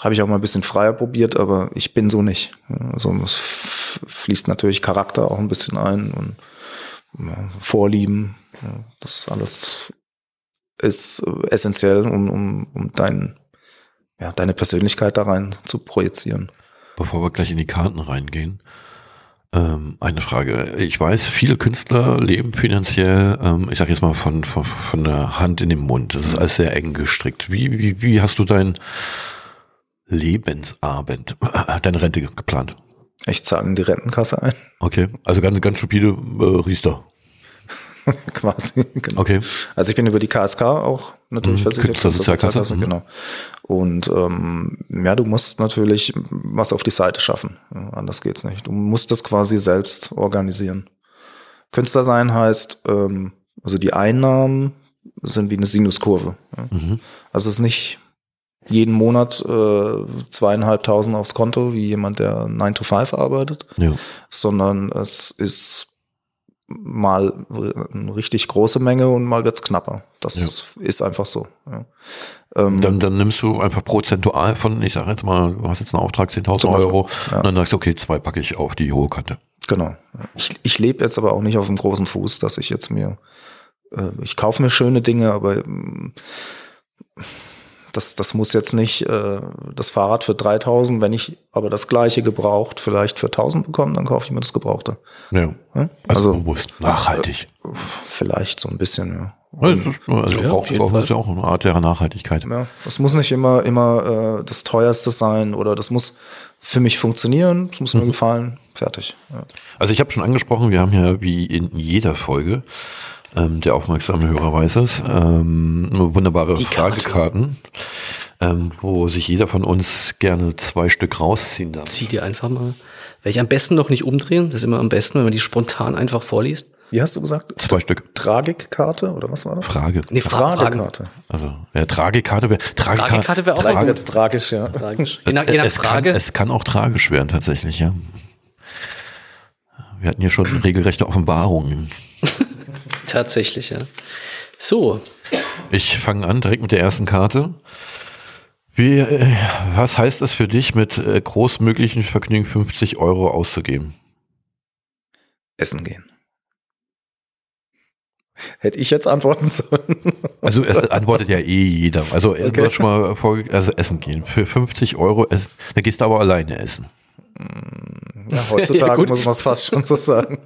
Habe ich auch mal ein bisschen freier probiert, aber ich bin so nicht. Also es fließt natürlich Charakter auch ein bisschen ein und Vorlieben. Das alles ist äh, essentiell, um, um, um dein, ja, deine Persönlichkeit da rein zu projizieren. Bevor wir gleich in die Karten reingehen, ähm, eine Frage. Ich weiß, viele Künstler leben finanziell, ähm, ich sag jetzt mal von, von, von der Hand in den Mund. Das ist alles sehr eng gestrickt. Wie, wie, wie hast du dein Lebensabend, deine Rente geplant? Ich zahle in die Rentenkasse ein, Okay, also ganz, ganz stupide äh, Riester. quasi. Genau. Okay. Also ich bin über die KSK auch natürlich Mhm, versichert. Künstlersozialkasse, Künstlersozialkasse, mhm. Genau. Und ähm, ja, du musst natürlich was auf die Seite schaffen. Ja, anders geht's nicht. Du musst das quasi selbst organisieren. Künstler sein heißt, ähm, also die Einnahmen sind wie eine Sinuskurve. Ja. Mhm. Also es ist nicht jeden Monat äh, zweieinhalbtausend aufs Konto, wie jemand, der 9 to 5 arbeitet Ja. sondern es ist mal eine richtig große Menge und mal wird's knapper. Das ist einfach so. Ja. Ähm, Dann, dann nimmst du einfach prozentual von, ich sage jetzt mal, du hast jetzt einen Auftrag 10.000 Zum Beispiel, Euro, ja. und dann sagst du, okay, zwei packe ich auf die hohe Kante. genau. Ich, ich lebe jetzt aber auch nicht auf dem großen Fuß, dass ich jetzt mir, äh, ich kaufe mir schöne Dinge, aber ähm, das, das muss jetzt nicht äh, das Fahrrad für 3000, wenn ich aber das gleiche gebraucht vielleicht für 1000 bekomme, dann kaufe ich mir das Gebrauchte. Ja. Also, Also bewusst, nachhaltig. vielleicht so ein bisschen, ja. Also, das ist- also Ja, Fall. ist ja auch eine Art der Nachhaltigkeit. Ja, das muss nicht immer immer äh, das teuerste sein oder das muss für mich funktionieren, es muss mir gefallen, fertig. Ja. Also ich habe schon angesprochen, wir haben ja wie in jeder Folge, ähm, der aufmerksame Hörer weiß es, ähm, wunderbare Die Karte. Fragekarten, ähm, wo sich jeder von uns gerne zwei Stück rausziehen darf. Zieh dir einfach mal. Ich am besten noch nicht umdrehen. Das ist immer am besten, wenn man die spontan einfach vorliest. Wie hast du gesagt? Zwei Stück. Tragikkarte oder was war das? Frage. Nee, Fra. Fragekarte. Also, ja, Tragekarte wäre Tragekarte. Tragekarte wäre auch was wird's tragisch, ja. Tragisch. Je nach, je nach es, Frage. Kann, es kann auch tragisch werden, tatsächlich, ja. Wir hatten hier schon regelrechte Offenbarungen. Tatsächlich, ja. So, Ich fange an direkt mit der ersten Karte. Wie, äh, was heißt es für dich, mit äh, großmöglichen Vergnügen 50 Euro auszugeben? Essen gehen. Hätte ich jetzt antworten sollen? Also es antwortet ja eh jeder. Also okay. du hast schon mal vor, also essen gehen. Für 50 Euro, essen, da gehst du aber alleine essen. Ja, heutzutage Ja, muss man es fast schon so sagen.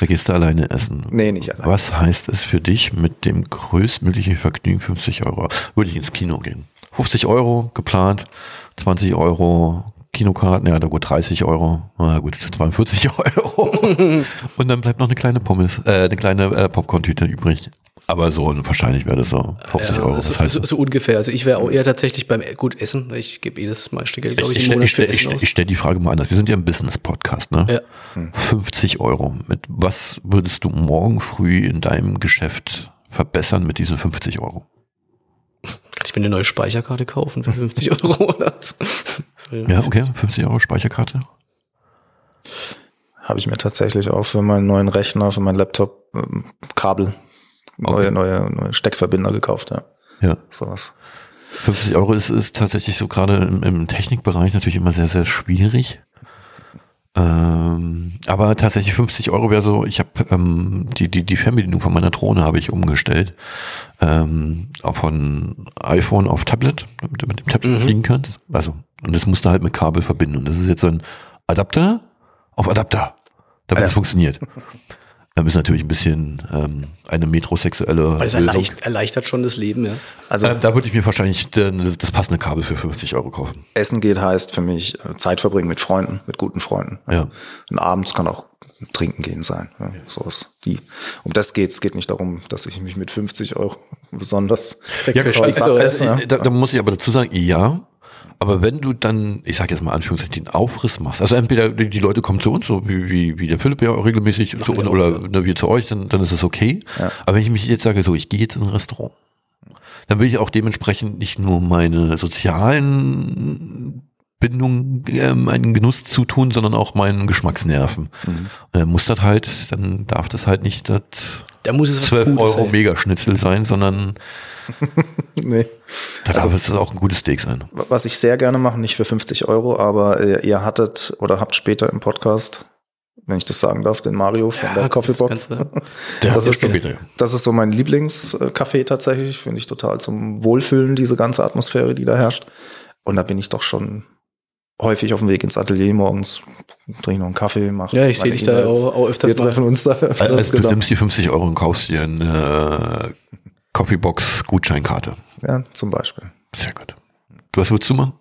Da gehst du alleine essen. Nee, nicht alleine. Was heißt es für dich, mit dem größtmöglichen Vergnügen 50 Euro? Würde ich ins Kino gehen. 50 Euro geplant, 20 Euro Kinokarten, ja, da gut 30 Euro, na gut, 42 Euro. Und dann bleibt noch eine kleine Pommes, äh, eine kleine äh, Popcorn-Tüte übrig. Aber so wahrscheinlich wäre das so 50 ja, Euro. so, Das heißt, so, so ungefähr. Also ich wäre auch eher tatsächlich beim gut Essen. Ich gebe eh das meiste Geld, glaube ich, ich, stell- ich, stell- ich, ich stelle die Frage mal anders. Wir sind ja ein Business-Podcast, ne? Ja. 50 Euro. Mit was würdest du morgen früh in deinem Geschäft verbessern mit diesen 50 Euro? Kann ich mir eine neue Speicherkarte kaufen für 50 Euro oder so? Ja, okay, 50 Euro Speicherkarte. Habe ich mir tatsächlich auch für meinen neuen Rechner, für meinen Laptop ähm, Kabel, neue, Okay. neue, neue Steckverbinder gekauft, ja. Ja. Sowas. 50 Euro ist, ist tatsächlich so gerade im, im Technikbereich natürlich immer sehr, sehr schwierig. Ähm, aber tatsächlich 50 Euro wäre so, ich habe ähm, die, die, die Fernbedienung von meiner Drohne habe ich umgestellt. Ähm, auch von iPhone auf Tablet, damit du mit dem Tablet fliegen kannst. Also, und das musst du halt mit Kabel verbinden. Und das ist jetzt so ein Adapter auf Adapter, damit es funktioniert. Das ist natürlich ein bisschen ähm, eine metrosexuelle das Lösung. erleicht, erleichtert schon das Leben, ja. Also Ähm, da würde ich mir wahrscheinlich den, das passende Kabel für 50 Euro kaufen. Essen geht heißt für mich äh, Zeit verbringen mit Freunden, mit guten Freunden. Ja. Und abends kann auch trinken gehen sein. Ja, So ist die. Um das geht's. Es geht nicht darum, dass ich mich mit 50 Euro besonders Ja, toll Verstehst satt du, esse. äh, Ja. da, da muss ich aber dazu sagen, ja. Aber wenn du dann, ich sag jetzt mal Anführungszeichen, den Aufriss machst, also entweder die Leute kommen zu uns, so wie, wie, wie der Philipp ja auch regelmäßig zu uns, oder ne, wir zu euch, dann, dann ist es okay. Ja. Aber wenn ich mich jetzt sage, so, ich gehe jetzt in ein Restaurant, dann will ich auch dementsprechend nicht nur meine sozialen Bindungen ähm, einen Genuss zutun, sondern auch meinen Geschmacksnerven. Mhm. Äh, muss das halt, dann darf das halt nicht das Da muss es was 12 Gutes Euro sein. Megaschnitzel sein, sondern Nee. da Also- darf es auch ein gutes Steak sein. Was ich sehr gerne mache, nicht für 50 Euro, aber äh, ihr hattet oder habt später im Podcast, wenn ich das sagen darf, den Mario von Ja, der das Coffeebox. Das hat ist wieder. Das ist so mein Lieblingscafé tatsächlich, finde ich total zum Wohlfühlen, diese ganze Atmosphäre, die da herrscht. Und da bin ich doch schon häufig auf dem Weg ins Atelier morgens, trinke noch einen Kaffee, mache Ja, ich sehe dich da auch, auch öfter Wir mal. treffen uns da öfters, Also du genau. nimmst die 50 Euro und kaufst dir eine äh, Coffeebox Gutscheinkarte. Ja, zum Beispiel. Sehr gut. Du hast wozu machen?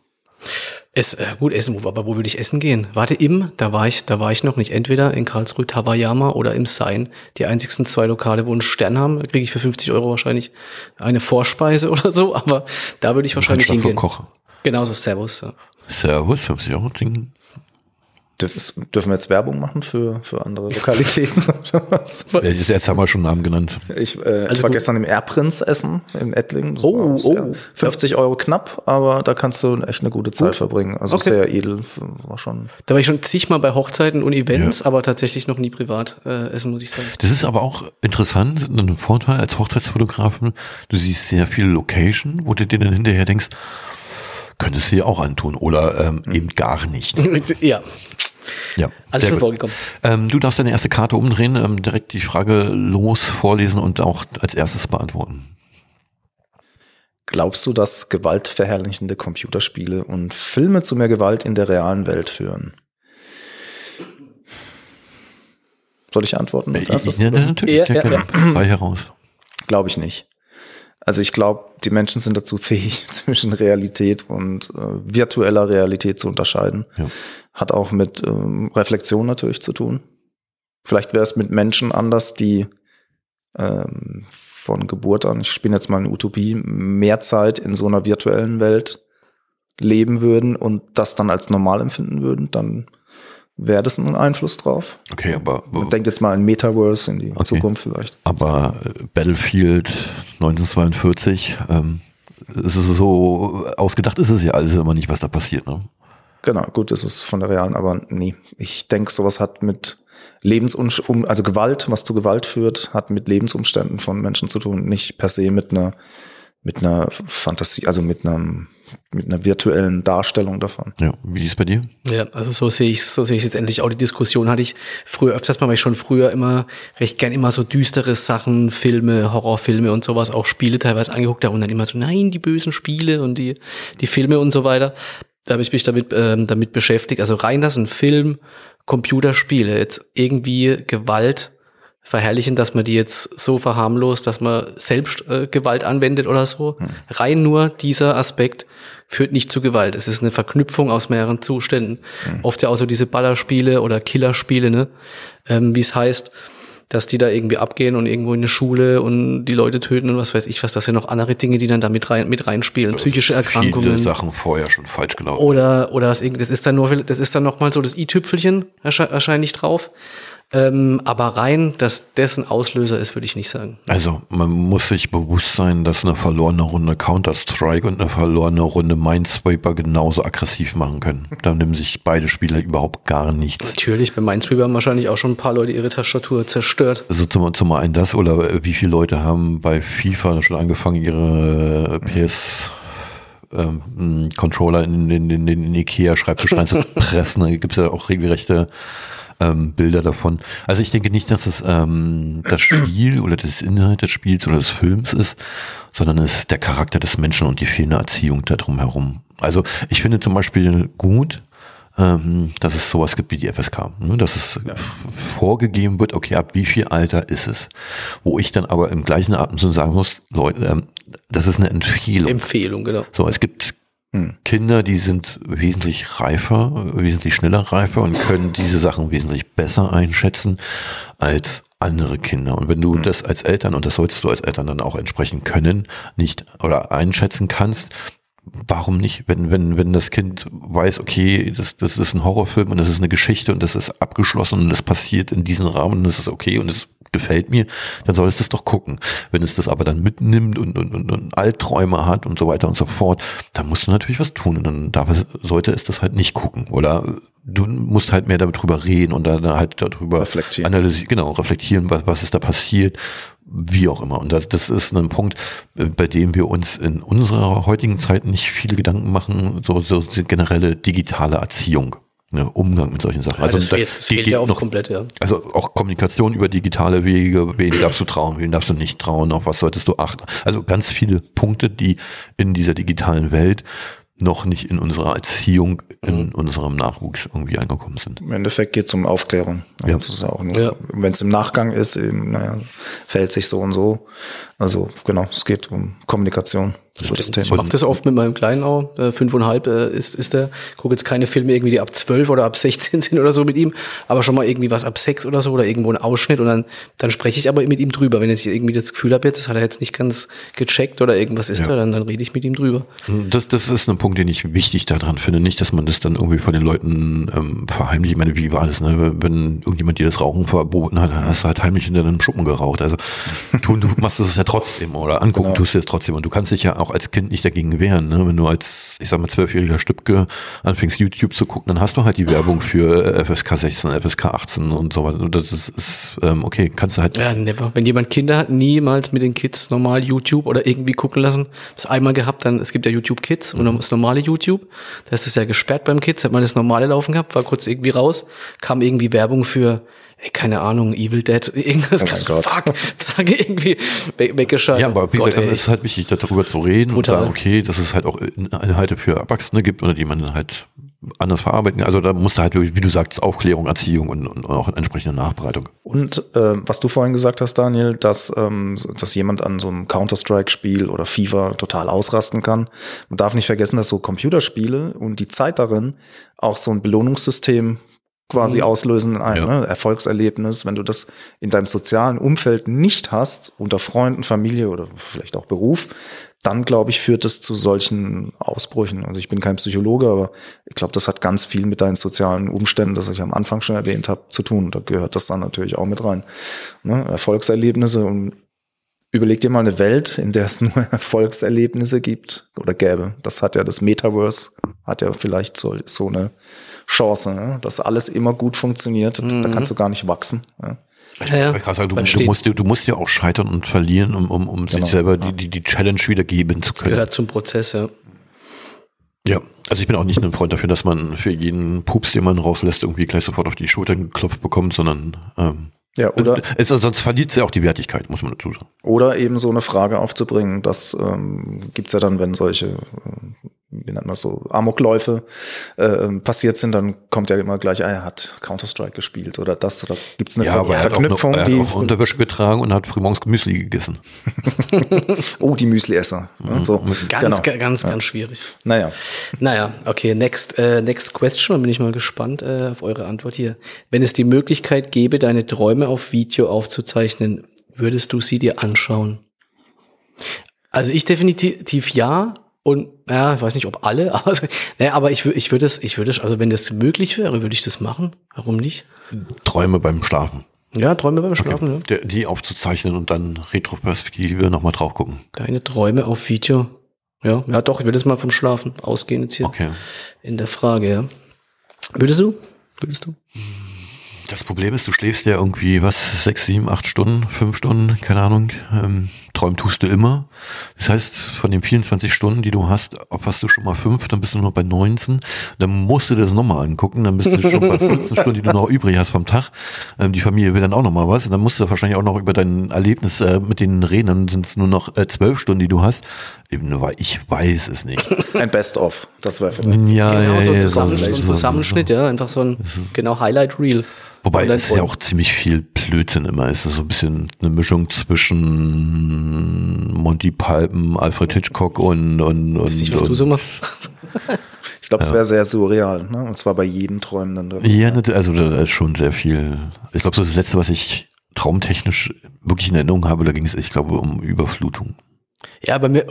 Es, äh, gut, essen, wo- aber wo würde ich essen gehen? Warte, im, da war ich, da war ich noch nicht. Entweder in Karlsruhe Tawayama oder im Sein. Die einzigsten zwei Lokale, wo einen Stern haben, da kriege ich für 50 Euro wahrscheinlich eine Vorspeise oder so, aber da würde ich wahrscheinlich hingehen. Koch. Genauso Servus, ja. Servus, 50 Euro trinken. Dürfen, dürfen wir jetzt Werbung machen für, für andere Lokalitäten oder was? Ja, Jetzt, haben wir schon Namen genannt. Ich, äh, Also ich war gut. gestern im Airprinz essen in Ettlingen. Das Oh, oh. 50 Euro knapp, aber da kannst du echt eine gute Zeit verbringen. Also Okay. sehr edel, war schon. Da war ich schon zigmal bei Hochzeiten und Events, aber tatsächlich noch nie privat äh, essen, muss ich sagen. Das ist aber auch interessant, ein Vorteil als Hochzeitsfotografen. Du siehst sehr viel Location, wo du dir dann hinterher denkst, könntest du dir auch antun oder ähm, eben gar nicht. ja, Ja, alles schon gut. vorgekommen. Ähm, du darfst deine erste Karte umdrehen, ähm, direkt die Frage los vorlesen und auch als erstes beantworten. Glaubst du, dass gewaltverherrlichende Computerspiele und Filme zu mehr Gewalt in der realen Welt führen? Soll ich antworten als erstes? Ja, natürlich, Ja, ja, ja, heraus. Glaube ich nicht. Also ich glaube, die Menschen sind dazu fähig, zwischen Realität und äh, virtueller Realität zu unterscheiden. Ja. Hat auch mit ähm, Reflexion natürlich zu tun. Vielleicht wäre es mit Menschen anders, die ähm, von Geburt an, ich spiele jetzt mal eine Utopie, mehr Zeit in so einer virtuellen Welt leben würden und das dann als normal empfinden würden, dann wäre das ein Einfluss drauf. Okay, aber, Man denkt jetzt mal an Metaverse in die Okay. Zukunft vielleicht. aber äh, Battlefield 1942, ähm, es ist so, ausgedacht ist es ja alles immer nicht, was da passiert. Ne? Genau, gut, das ist von der realen, aber nee. Ich denke, sowas hat mit Lebensum, also Gewalt, was zu Gewalt führt, hat mit Lebensumständen von Menschen zu tun, nicht per se mit einer, mit einer Fantasie, also mit einem, mit einer virtuellen Darstellung davon. Ja, wie ist bei dir? Ja, also so sehe ich so sehe ich jetzt endlich auch die Diskussion hatte ich früher öfters mal, weil ich schon früher immer recht gern immer so düstere Sachen, Filme, Horrorfilme und sowas, auch Spiele teilweise angeguckt habe und dann immer so, nein, die bösen Spiele und die, die Filme und so weiter. Da habe ich mich damit, ähm, damit beschäftigt. Also rein das ein Film, Computerspiele, jetzt irgendwie Gewalt verherrlichen, dass man die jetzt so verharmlost, dass man selbst äh, Gewalt anwendet oder so. Rein nur dieser Aspekt führt nicht zu Gewalt. Es ist eine Verknüpfung aus mehreren Zuständen. Oft ja auch so diese Ballerspiele oder Killerspiele, ne? ähm, wie es heißt, dass die da irgendwie abgehen und irgendwo in eine Schule und die Leute töten und was weiß ich was. Das sind noch andere Dinge, die dann da mit, rein, mit reinspielen. Psychische Viele Erkrankungen. Sachen vorher schon falsch gelaufen. Oder, oder das, das ist dann nur, das ist dann noch mal so das i-Tüpfelchen wahrscheinlich drauf. Ähm, aber rein, dass dessen Auslöser ist, würde ich nicht sagen. Also man muss sich bewusst sein, dass eine verlorene Runde Counter-Strike und eine verlorene Runde Minesweeper genauso aggressiv machen können. Da nehmen sich beide Spieler überhaupt gar nichts. Natürlich, bei Minesweeper haben wahrscheinlich auch schon ein paar Leute ihre Tastatur zerstört. Also zum, zum einen das oder äh, wie viele Leute haben bei FIFA schon angefangen, ihre äh, PS ähm, mh, Controller in den, in den, in den Ikea-Schreibtisch reinzupressen. Da gibt es ja auch regelrechte ähm, Bilder davon. Also ich denke nicht, dass es ähm, das Spiel oder das Inhalt des Spiels oder des Films ist, sondern es ist der Charakter des Menschen und die fehlende Erziehung da drumherum. Also ich finde zum Beispiel gut, ähm, dass es sowas gibt wie die FSK. Ne? Dass es vorgegeben wird, okay, ab wie viel Alter ist es? Wo ich dann aber im gleichen Atemzug sagen muss, Leute, ähm, das ist eine Empfehlung. Empfehlung, genau. So, es gibt Kinder, die sind wesentlich reifer, wesentlich schneller reifer und können diese Sachen wesentlich besser einschätzen als andere Kinder. Und wenn du das als Eltern, und das solltest du als Eltern dann auch entsprechend können, nicht oder einschätzen kannst, warum nicht? Wenn, wenn, wenn das Kind weiß, okay, das, das ist ein Horrorfilm und das ist eine Geschichte und das ist abgeschlossen und das passiert in diesem Rahmen und das ist okay und es gefällt mir, dann soll es das doch gucken. Wenn es das aber dann mitnimmt und, und, und, und Albträume hat und so weiter und so fort, dann musst du natürlich was tun und dann darf es, sollte es das halt nicht gucken. Oder du musst halt mehr darüber reden und dann halt darüber Reflektieren. analysieren, genau, reflektieren, was, was ist da passiert, wie auch immer. Und das, das ist ein Punkt, äh, bei dem wir uns in unserer heutigen Zeit nicht viele Gedanken machen, so, so die generelle digitale Erziehung. Ne, Umgang mit solchen Sachen. Ja, das da fehlt, das fehlt ja auch noch- komplett, ja. also auch Kommunikation über digitale Wege, wen darfst du trauen, wen darfst du nicht trauen, auf was solltest du achten. Also ganz viele Punkte, die in dieser digitalen Welt noch nicht in unserer Erziehung, in Mhm. unserem Nachwuchs irgendwie angekommen sind. Im Endeffekt geht es um Aufklärung. Ja. Ist ja wenn es im Nachgang ist, eben, naja, verhält sich so und so. Also genau, es geht um Kommunikation. Das Ich mache das oft mit meinem Kleinen auch. Äh, fünfeinhalb äh, ist, ist der. Gucke jetzt keine Filme irgendwie, die ab zwölf oder ab 16 sind oder so mit ihm, aber schon mal irgendwie was ab sechs oder so oder irgendwo ein Ausschnitt und dann, dann spreche ich aber mit ihm drüber. Wenn ich irgendwie das Gefühl habe, jetzt, das hat er jetzt nicht ganz gecheckt oder irgendwas ist Ja. da, dann, dann rede ich mit ihm drüber. Das, das ist ein Punkt, den ich wichtig daran finde. Nicht, dass man das dann irgendwie von den Leuten ähm, verheimlicht. Ich meine, wie war das, ne? Wenn irgendjemand dir das Rauchen verboten hat, dann hast du halt heimlich hinter deinem Schuppen geraucht. Also du, du machst das ja trotzdem oder angucken Genau. tust du es trotzdem. Und du kannst dich ja auch als Kind nicht dagegen wehren. Ne? Wenn du als, ich sag mal, zwölfjähriger Stübke anfängst, YouTube zu gucken, dann hast du halt die Werbung für FSK 16, FSK 18 und so weiter. Und das ist, ist ähm, okay, kannst du halt Ja, never. Wenn jemand Kinder hat, niemals mit den Kids normal YouTube oder irgendwie gucken lassen. Das einmal gehabt, dann, es gibt ja YouTube Kids und dann das normale YouTube. Da ist es ja gesperrt beim Kids, hat man das normale laufen gehabt, war kurz irgendwie raus, kam irgendwie Werbung für ey, keine Ahnung, Evil Dead, irgendwas, Oh Gott. fuck, zack, irgendwie weg, weggeschaltet. Ja, aber wie Gott, gesagt, es ist halt wichtig, darüber zu reden Brutal. und sagen, okay, dass es halt auch Inhalte für Erwachsene gibt oder die man dann halt anders verarbeiten. Also da musst du halt, wie du sagst, Aufklärung, Erziehung und, und auch entsprechende Nachbereitung. Und äh, was du vorhin gesagt hast, Daniel, dass, ähm, dass jemand an so einem Counter-Strike-Spiel oder FIFA total ausrasten kann. Man darf nicht vergessen, dass so Computerspiele und die Zeit darin auch so ein Belohnungssystem quasi Mhm. auslösen, ein Ja. ne, Erfolgserlebnis. Wenn du das in deinem sozialen Umfeld nicht hast, unter Freunden, Familie oder vielleicht auch Beruf, dann glaube ich, führt es zu solchen Ausbrüchen. Also ich bin kein Psychologe, aber ich glaube, das hat ganz viel mit deinen sozialen Umständen, das ich am Anfang schon erwähnt habe, zu tun. Da gehört das dann natürlich auch mit rein. Ne? Erfolgserlebnisse und überleg dir mal eine Welt, in der es nur Erfolgserlebnisse gibt oder gäbe. Das hat ja das Metaverse, hat ja vielleicht so, so eine Chance, ne? dass alles immer gut funktioniert. Da kannst du gar nicht wachsen. Ja. Ich kann sagen, du, du, musst, du musst ja auch scheitern und verlieren, um, um, um Genau. sich selber die, die, die Challenge wieder geben zu können. gehört zum Prozess, ja. Ja, also ich bin auch nicht ein Freund dafür, dass man für jeden Pups, den man rauslässt, irgendwie gleich sofort auf die Schulter geklopft bekommt, sondern ähm, Ja, oder, es, sonst verliert es ja auch die Wertigkeit, muss man dazu sagen. oder eben so eine Frage aufzubringen, das ähm, gibt's ja dann, wenn solche, äh, wie nennt man das so, Amokläufe äh, passiert sind, dann kommt ja immer gleich, ah, er hat Counter-Strike gespielt oder das, oder gibt's eine Ja, Ver aber er hat auch, Verknüpfung, noch, er hat die, auch Unterwäsche getragen und hat frühmorgens Müsli gegessen. oh, die Müsli-Esser. ne, so, Ganz, genau. ga- ganz, ganz schwierig. Naja, Naja, okay, next, äh, next question, da bin ich mal gespannt äh, auf eure Antwort hier. Wenn es die Möglichkeit gäbe, deine Träume auf Video aufzuzeichnen, würdest du sie dir anschauen? Also ich definitiv ja und ja, ich weiß nicht, ob alle, aber, naja, aber ich, ich würde es, ich würde es, also wenn das möglich wäre, würde ich das machen. Warum nicht? Träume beim Schlafen. Ja, Träume beim Schlafen, ja. Der, die aufzuzeichnen und dann Retroperspektive nochmal drauf gucken. Deine Träume auf Video. Ja, ja doch, ich würde es mal vom Schlafen ausgehen jetzt hier Okay. in der Frage, ja. Würdest du? Würdest du? Das Problem ist, du schläfst ja irgendwie, was, sechs, sieben, acht Stunden, fünf Stunden, keine Ahnung. Ähm, träumen tust du immer. Das heißt, von den 24 Stunden, die du hast, opferst du schon mal fünf, dann bist du noch bei 19. Dann musst du das nochmal angucken, dann bist du schon bei 14 Stunden, die du noch übrig hast vom Tag. Ähm, die Familie will dann auch nochmal was. Und dann musst du wahrscheinlich auch noch über dein Erlebnis äh, mit denen reden. Dann sind es nur noch äh, zwölf Stunden, die du hast. Eben, nur weil ich weiß es nicht. ein Best-of, das wäre vielleicht. Ja, Genau, ja, so ein ja, Zusammenschnitt, so ein Zusammenschnitt, ja, einfach so ein, genau, Highlight Reel. Wobei dann- es ist ja auch ziemlich viel Blödsinn immer. Es ist so ein bisschen eine Mischung zwischen Monty Python, Alfred Hitchcock und und und, Weiß nicht, was und du so machst. Ich glaube, es wäre sehr surreal, ne? und zwar bei jedem Träumenden. drin. ja, also da ist schon sehr viel. Ich glaube, so das letzte, was ich traumtechnisch wirklich in Erinnerung habe, da ging es, ich glaube, um Überflutung. Ja, bei mir,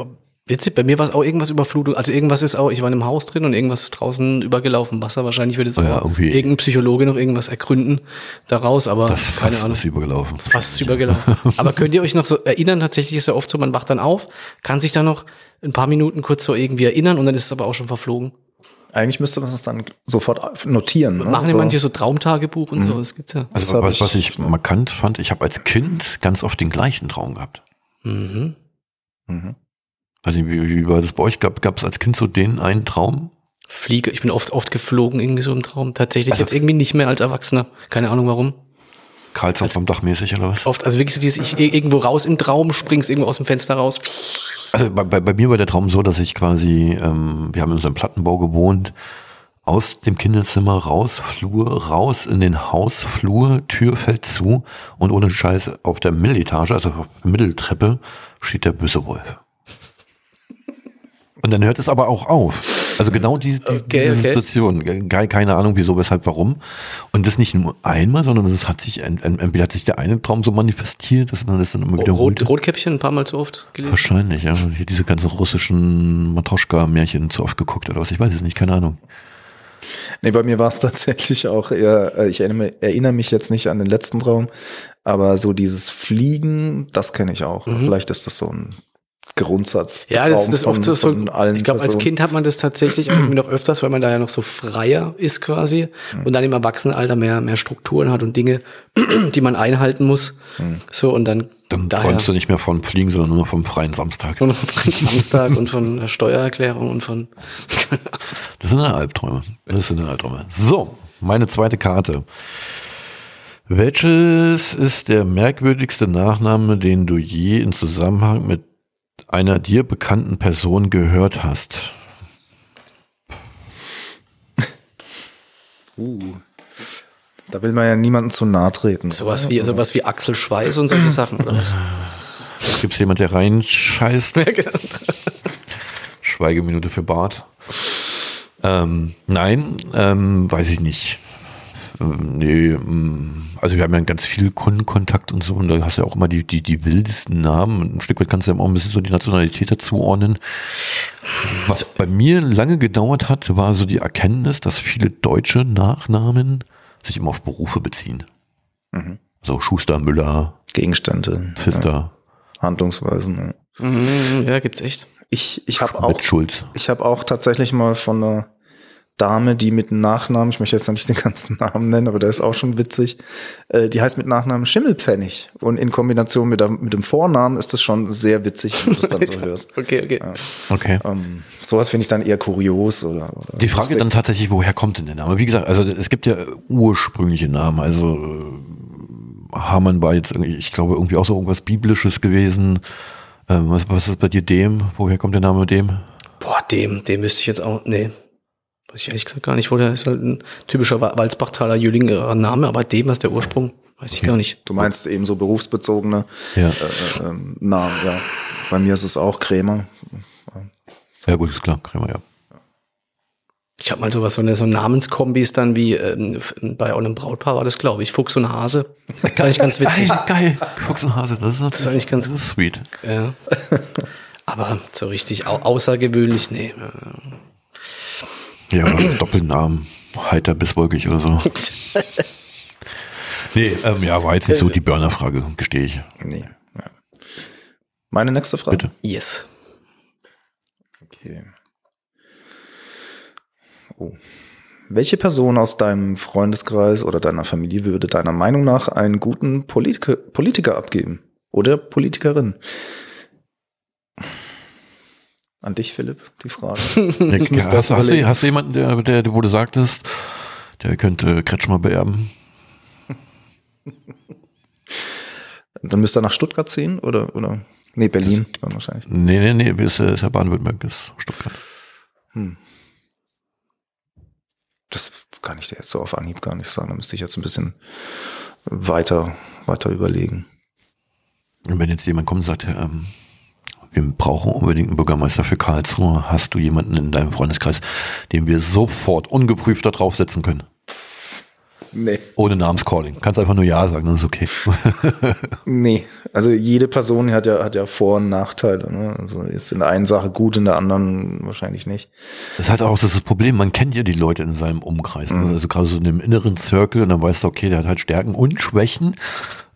witzig, bei mir war es auch irgendwas Überflutung. Also irgendwas ist auch, ich war in einem Haus drin und irgendwas ist draußen übergelaufen. Wasser wahrscheinlich wird jetzt Oh ja, auch irgendein Psychologe noch irgendwas ergründen daraus, aber Das keine Fass Ahnung. ist übergelaufen. Das Fass ist übergelaufen. aber könnt ihr euch noch so erinnern? Tatsächlich ist ja oft so, man wacht dann auf, kann sich dann noch ein paar Minuten kurz so irgendwie erinnern und dann ist es aber auch schon verflogen. Eigentlich müsste man es dann sofort notieren. Ne? Machen ja So. manche so Traumtagebuch und so, das gibt's ja. Das Also hab was, ich- was ich markant fand, ich habe als Kind ganz oft den gleichen Traum gehabt. Mhm. Mhm. Also wie, wie war das bei euch? Gab es als Kind so den einen Traum? Fliege, ich bin oft, oft geflogen, irgendwie so im Traum. Tatsächlich Also- jetzt irgendwie nicht mehr als Erwachsener. Keine Ahnung warum. Karlsson vom Dach mäßig oder was? Oft, also wirklich so dieses, ich irgendwo raus im Traum, springst irgendwo aus dem Fenster raus. Also bei, bei, bei mir war der Traum so, dass ich quasi, ähm, wir haben in einem Plattenbau gewohnt, aus dem Kinderzimmer raus, Flur, raus in den Hausflur, Tür fällt zu und ohne Scheiß auf der Mitteletage, also auf der Mitteltreppe, steht der böse Wolf. Und dann hört es aber auch auf. Also genau die, die, Okay, diese okay. Situation. Keine Ahnung, wieso, weshalb, warum. Und das nicht nur einmal, sondern es hat sich, ent- ent- entweder hat sich der eine Traum so manifestiert, dass man das dann immer wiederholt. Rot, Rotkäppchen ein paar Mal zu oft gelesen. Wahrscheinlich, ja. Hier diese ganzen russischen Matoschka-Märchen zu oft geguckt oder was. Ich weiß es nicht, keine Ahnung. Nee, bei mir war es tatsächlich auch eher, äh, ich erinnere, erinnere mich jetzt nicht an den letzten Traum, aber so dieses Fliegen, das kenne ich auch. Vielleicht ist das so ein Grundsatz. Mhm. Ja, das, ist oft so, so von allen ich glaube, als. Kind hat man das tatsächlich irgendwie noch öfters, weil man da ja noch so freier ist quasi und dann im Erwachsenenalter mehr, mehr Strukturen hat und Dinge, die man einhalten muss. So, und dann, Dann daher träumst du nicht mehr von Fliegen, sondern nur noch vom freien Samstag. nur noch von Samstag und von der Steuererklärung und von, Das sind dann Albträume. Das sind dann Albträume. So, meine zweite Karte. Welches ist der merkwürdigste Nachname, den du je in Zusammenhang mit einer dir bekannten Person gehört hast? Uh. Da will man ja niemanden zu nahe treten. Sowas wie, sowas wie Axel Schweiß und solche Sachen, oder was? Gibt es jemand, der reinscheißt? Genau. Schweigeminute für Bart. Ähm, nein, ähm, weiß ich nicht. Ähm, nee, ähm, also wir haben ja ganz viel Kundenkontakt und so und da hast du ja auch immer die, die, die wildesten Namen. Ein Stück weit kannst du ja auch ein bisschen so die Nationalität dazuordnen. Was bei mir lange gedauert hat, war so die Erkenntnis, dass viele deutsche Nachnamen sich immer auf Berufe beziehen. So Schuster, Müller, Gegenstände, Pfister, Handlungsweisen. Ja. Mhm, ja, gibt's echt. Ich, ich habe auch, ich habe auch tatsächlich mal von einer Dame, die mit Nachnamen, ich möchte jetzt nicht den ganzen Namen nennen, aber der ist auch schon witzig, äh, die heißt mit Nachnamen Schimmelpfennig. Und in Kombination mit, der, mit dem Vornamen ist das schon sehr witzig, wenn du das dann so hörst. Okay, okay. Okay. Ähm, sowas finde ich dann eher kurios oder, oder Die Frage lustig. dann tatsächlich, woher kommt denn der Name? Wie gesagt, also es gibt ja ursprüngliche Namen. Also äh, Hamann war jetzt irgendwie, ich glaube, irgendwie auch so irgendwas Biblisches gewesen. Ähm, was, was ist bei dir dem? Woher kommt der Name dem? Boah, dem, dem müsste ich jetzt auch, nee. Weiß ich ehrlich gesagt gar nicht, wo der ist halt ein typischer Wa- Walzbachtaler Jülinger Name, aber dem, was der Ursprung, weiß ich gar nicht. Du meinst eben so berufsbezogene Ja. äh, ähm, Namen, ja. Bei mir ist es auch Krämer. Ja gut, ist klar, Krämer, ja. Ich habe mal sowas, so eine so Namenskombis dann wie ähm, bei einem Brautpaar war das, glaube ich, Fuchs und Hase. Das ist eigentlich ganz witzig. Geil, geil. Fuchs und Hase, das ist natürlich ist eigentlich ganz das ist sweet. Ja. Aber so richtig au außergewöhnlich, nee. Ja, Doppelnamen. Heiter bis wolkig oder so. Nee, ähm, ja, war jetzt nicht so die Burner-Frage, gestehe ich. Nee. Ja. Meine nächste Frage. Bitte. Yes. Okay. Oh. Welche Person aus deinem Freundeskreis oder deiner Familie würde deiner Meinung nach einen guten Politiker, Politiker abgeben? Oder Politikerin? An dich, Philipp, die Frage. Ja, Ich müsste hast, hast, du, hast du jemanden, der, der, der, wo du sagtest, der könnte Kretschmer beerben? Dann müsst ihr nach Stuttgart ziehen oder, oder? Nee, Berlin dann wahrscheinlich. Nee, nee, nee, ist, äh, ist ja Baden-Württemberg, ist Stuttgart. Das kann ich dir jetzt so auf Anhieb gar nicht sagen. Da müsste ich jetzt ein bisschen weiter, weiter überlegen. Und wenn jetzt jemand kommt und sagt, ähm, wir brauchen unbedingt einen Bürgermeister für Karlsruhe, hast du jemanden in deinem Freundeskreis, den wir sofort ungeprüft da draufsetzen können? Nee. Ohne Namenscalling. Kannst einfach nur Ja sagen, dann ist okay. Nee, also jede Person hat ja, hat ja Vor- und Nachteile. Ne? Also ist in der einen Sache gut, in der anderen wahrscheinlich nicht. Das ist halt auch das, Problem, man kennt ja die Leute in seinem Umkreis. Mhm. Ne? Also gerade so in dem inneren Circle und dann weißt du, okay, der hat halt Stärken und Schwächen.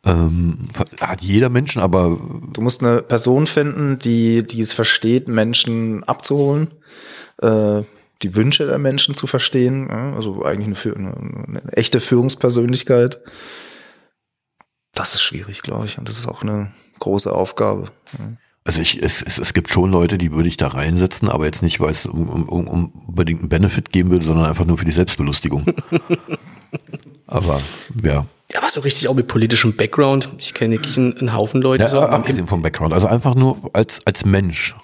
Ähm, hat jeder Menschen, aber Du musst eine Person finden, die, die es versteht, Menschen abzuholen, äh, die Wünsche der Menschen zu verstehen. Ja? Also eigentlich eine, eine, eine echte Führungspersönlichkeit. Das ist schwierig, glaube ich. Und das ist auch eine große Aufgabe. Ja. Also ich, es, es, es gibt schon Leute, die würde ich da reinsetzen, aber jetzt nicht, weil es um, um, um um unbedingt einen Benefit geben würde, sondern einfach nur für die Selbstbelustigung. aber ja. Ja, aber so richtig auch mit politischem Background. Ich kenne wirklich einen, einen Haufen Leute. ja so, abgesehen vom Background, also einfach nur als, als Mensch.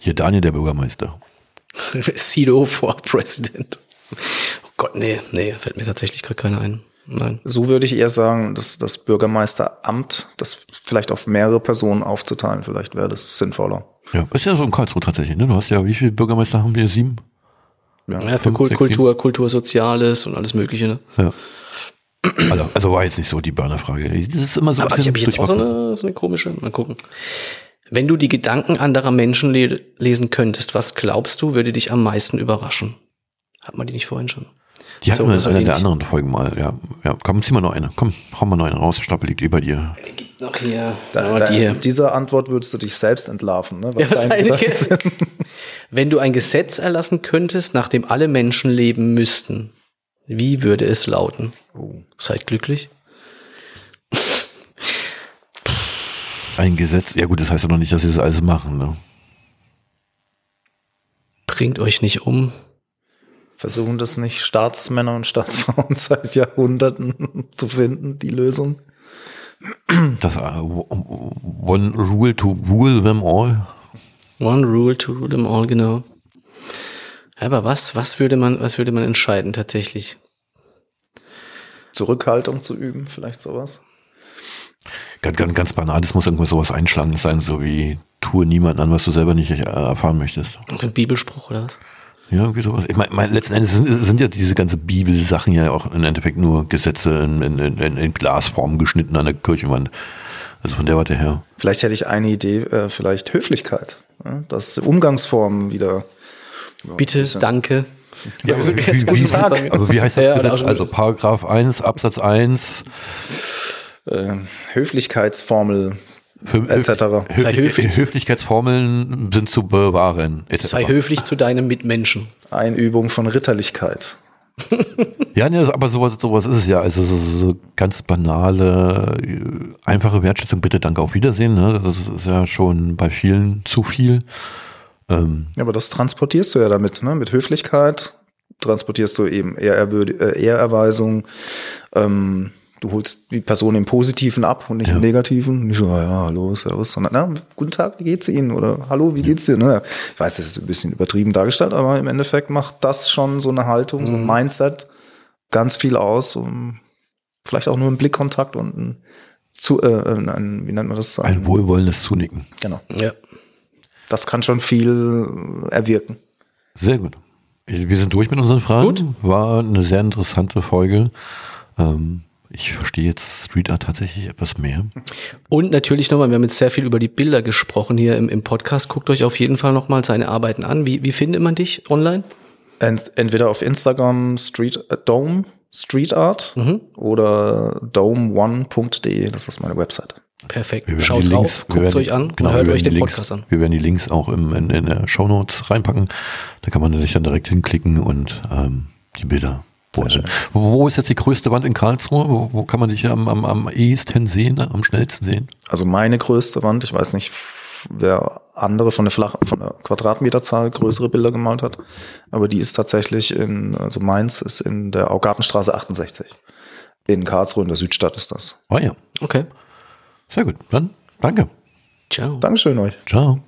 Hier Daniel, der Bürgermeister. Sido for President. Oh Gott, nee, nee, fällt mir tatsächlich gerade keiner ein. Nein. So würde ich eher sagen, dass das Bürgermeisteramt, das vielleicht auf mehrere Personen aufzuteilen, vielleicht wäre das sinnvoller. Ja, ist ja so in Karlsruhe tatsächlich, ne? Du hast ja, wie viele Bürgermeister haben wir? Sieben? Ja, für fünf, Kult, sechs, Kultur, Kultur, Soziales und alles Mögliche. Ne? Ja. Also, also war jetzt nicht so die Burnerfrage. Das ist immer so ein Aber ich habe jetzt auch so eine, so eine komische. Mal gucken. Wenn du die Gedanken anderer Menschen le lesen könntest, was glaubst du, würde dich am meisten überraschen? Hat man die nicht vorhin schon? Die hatten So, wir in einer der anderen Folgen mal. Ja, ja. Komm, zieh mal noch eine. Komm, hau mal noch eine raus. Der Stapel liegt über dir. Gibt noch hier. Da, oh, da, die hier. Dieser Antwort würdest du dich selbst entlarven. Ne? Ja, wahrscheinlich. Wenn du ein Gesetz erlassen könntest, nach dem alle Menschen leben müssten, wie würde es lauten? Oh. Seid glücklich. Ein Gesetz. Ja gut, das heißt ja noch nicht, dass sie das alles machen. Ne? Bringt euch nicht um. Versuchen das nicht Staatsmänner und Staatsfrauen seit Jahrhunderten zu finden, die Lösung? Das uh, One Rule to Rule them all. One Rule to Rule them all, genau. Aber was, was würde man, was würde man entscheiden tatsächlich? Zurückhaltung zu üben, vielleicht sowas? Ganz, ganz, ganz banal, es muss irgendwo sowas einschlagendes sein, so wie tue niemanden an, was du selber nicht erfahren möchtest. So ein Bibelspruch oder was? Ja, irgendwie sowas. Ich meine, mein, letzten Endes sind, sind, ja diese ganze Bibelsachen ja auch im Endeffekt nur Gesetze in, in, in, in Glasform geschnitten an der Kirchenwand. Also von der Warte her. Vielleicht hätte ich eine Idee, äh, vielleicht Höflichkeit. Ja? Dass Umgangsformen wieder. Ja, Bitte, danke. Ja, also, wie, wie, wie, aber wie heißt das ja, Gesetz? Also Paragraph 1, Absatz 1. Äh, Höflichkeitsformel etc. Sei höflich. Höflichkeitsformeln sind zu bewahren. Etc. Sei höflich zu deinem Mitmenschen. Einübung von Ritterlichkeit. ja, nee, aber sowas, sowas ist es ja. Also so, so ganz banale, einfache Wertschätzung, bitte danke, auf Wiedersehen. Ne? Das ist ja schon bei vielen zu viel. Ähm ja, aber das transportierst du ja damit, ne? Mit Höflichkeit transportierst du eben Ehrerwürd äh, Ehrerweisung, ähm, du holst die Person im Positiven ab und nicht ja. im Negativen. Nicht so, ja, hallo, servus, sondern, na, guten Tag, wie geht's Ihnen? Oder hallo, wie geht's dir? Ne? Ich weiß, das ist ein bisschen übertrieben dargestellt, aber im Endeffekt macht das schon so eine Haltung, so ein mhm. Mindset ganz viel aus. Um vielleicht auch nur ein Blickkontakt und ein, zu, äh, ein wie nennt man das? Ein, ein wohlwollendes Zunicken. Genau. Ja. Das kann schon viel erwirken. Sehr gut. Wir sind durch mit unseren Fragen. Gut. War eine sehr interessante Folge. Ähm, ich verstehe jetzt Street Art tatsächlich etwas mehr. Und natürlich nochmal, wir haben jetzt sehr viel über die Bilder gesprochen hier im, im Podcast. Guckt euch auf jeden Fall nochmal seine Arbeiten an. Wie, wie findet man dich online? Ent, entweder auf Instagram Street äh, Dome Street Art mhm. oder dome1.de, das ist meine Website. Perfekt. Schaut die Links, drauf, guckt euch an genau, hört euch den Links, Podcast an. Wir werden die Links auch im, in, in der Show Notes reinpacken. Da kann man sich dann direkt hinklicken und ähm, die Bilder wo ist jetzt die größte Wand in Karlsruhe? Wo, wo kann man dich am, am, am ehesten sehen, am schnellsten sehen? Also meine größte Wand, ich weiß nicht, wer andere von der, Flach von der Quadratmeterzahl größere Bilder gemalt hat, aber die ist tatsächlich in, also meins ist in der Augartenstraße 68. In Karlsruhe, in der Südstadt ist das. Ah ja. Okay. Sehr gut. Dann danke. Ciao. Dankeschön euch. Ciao.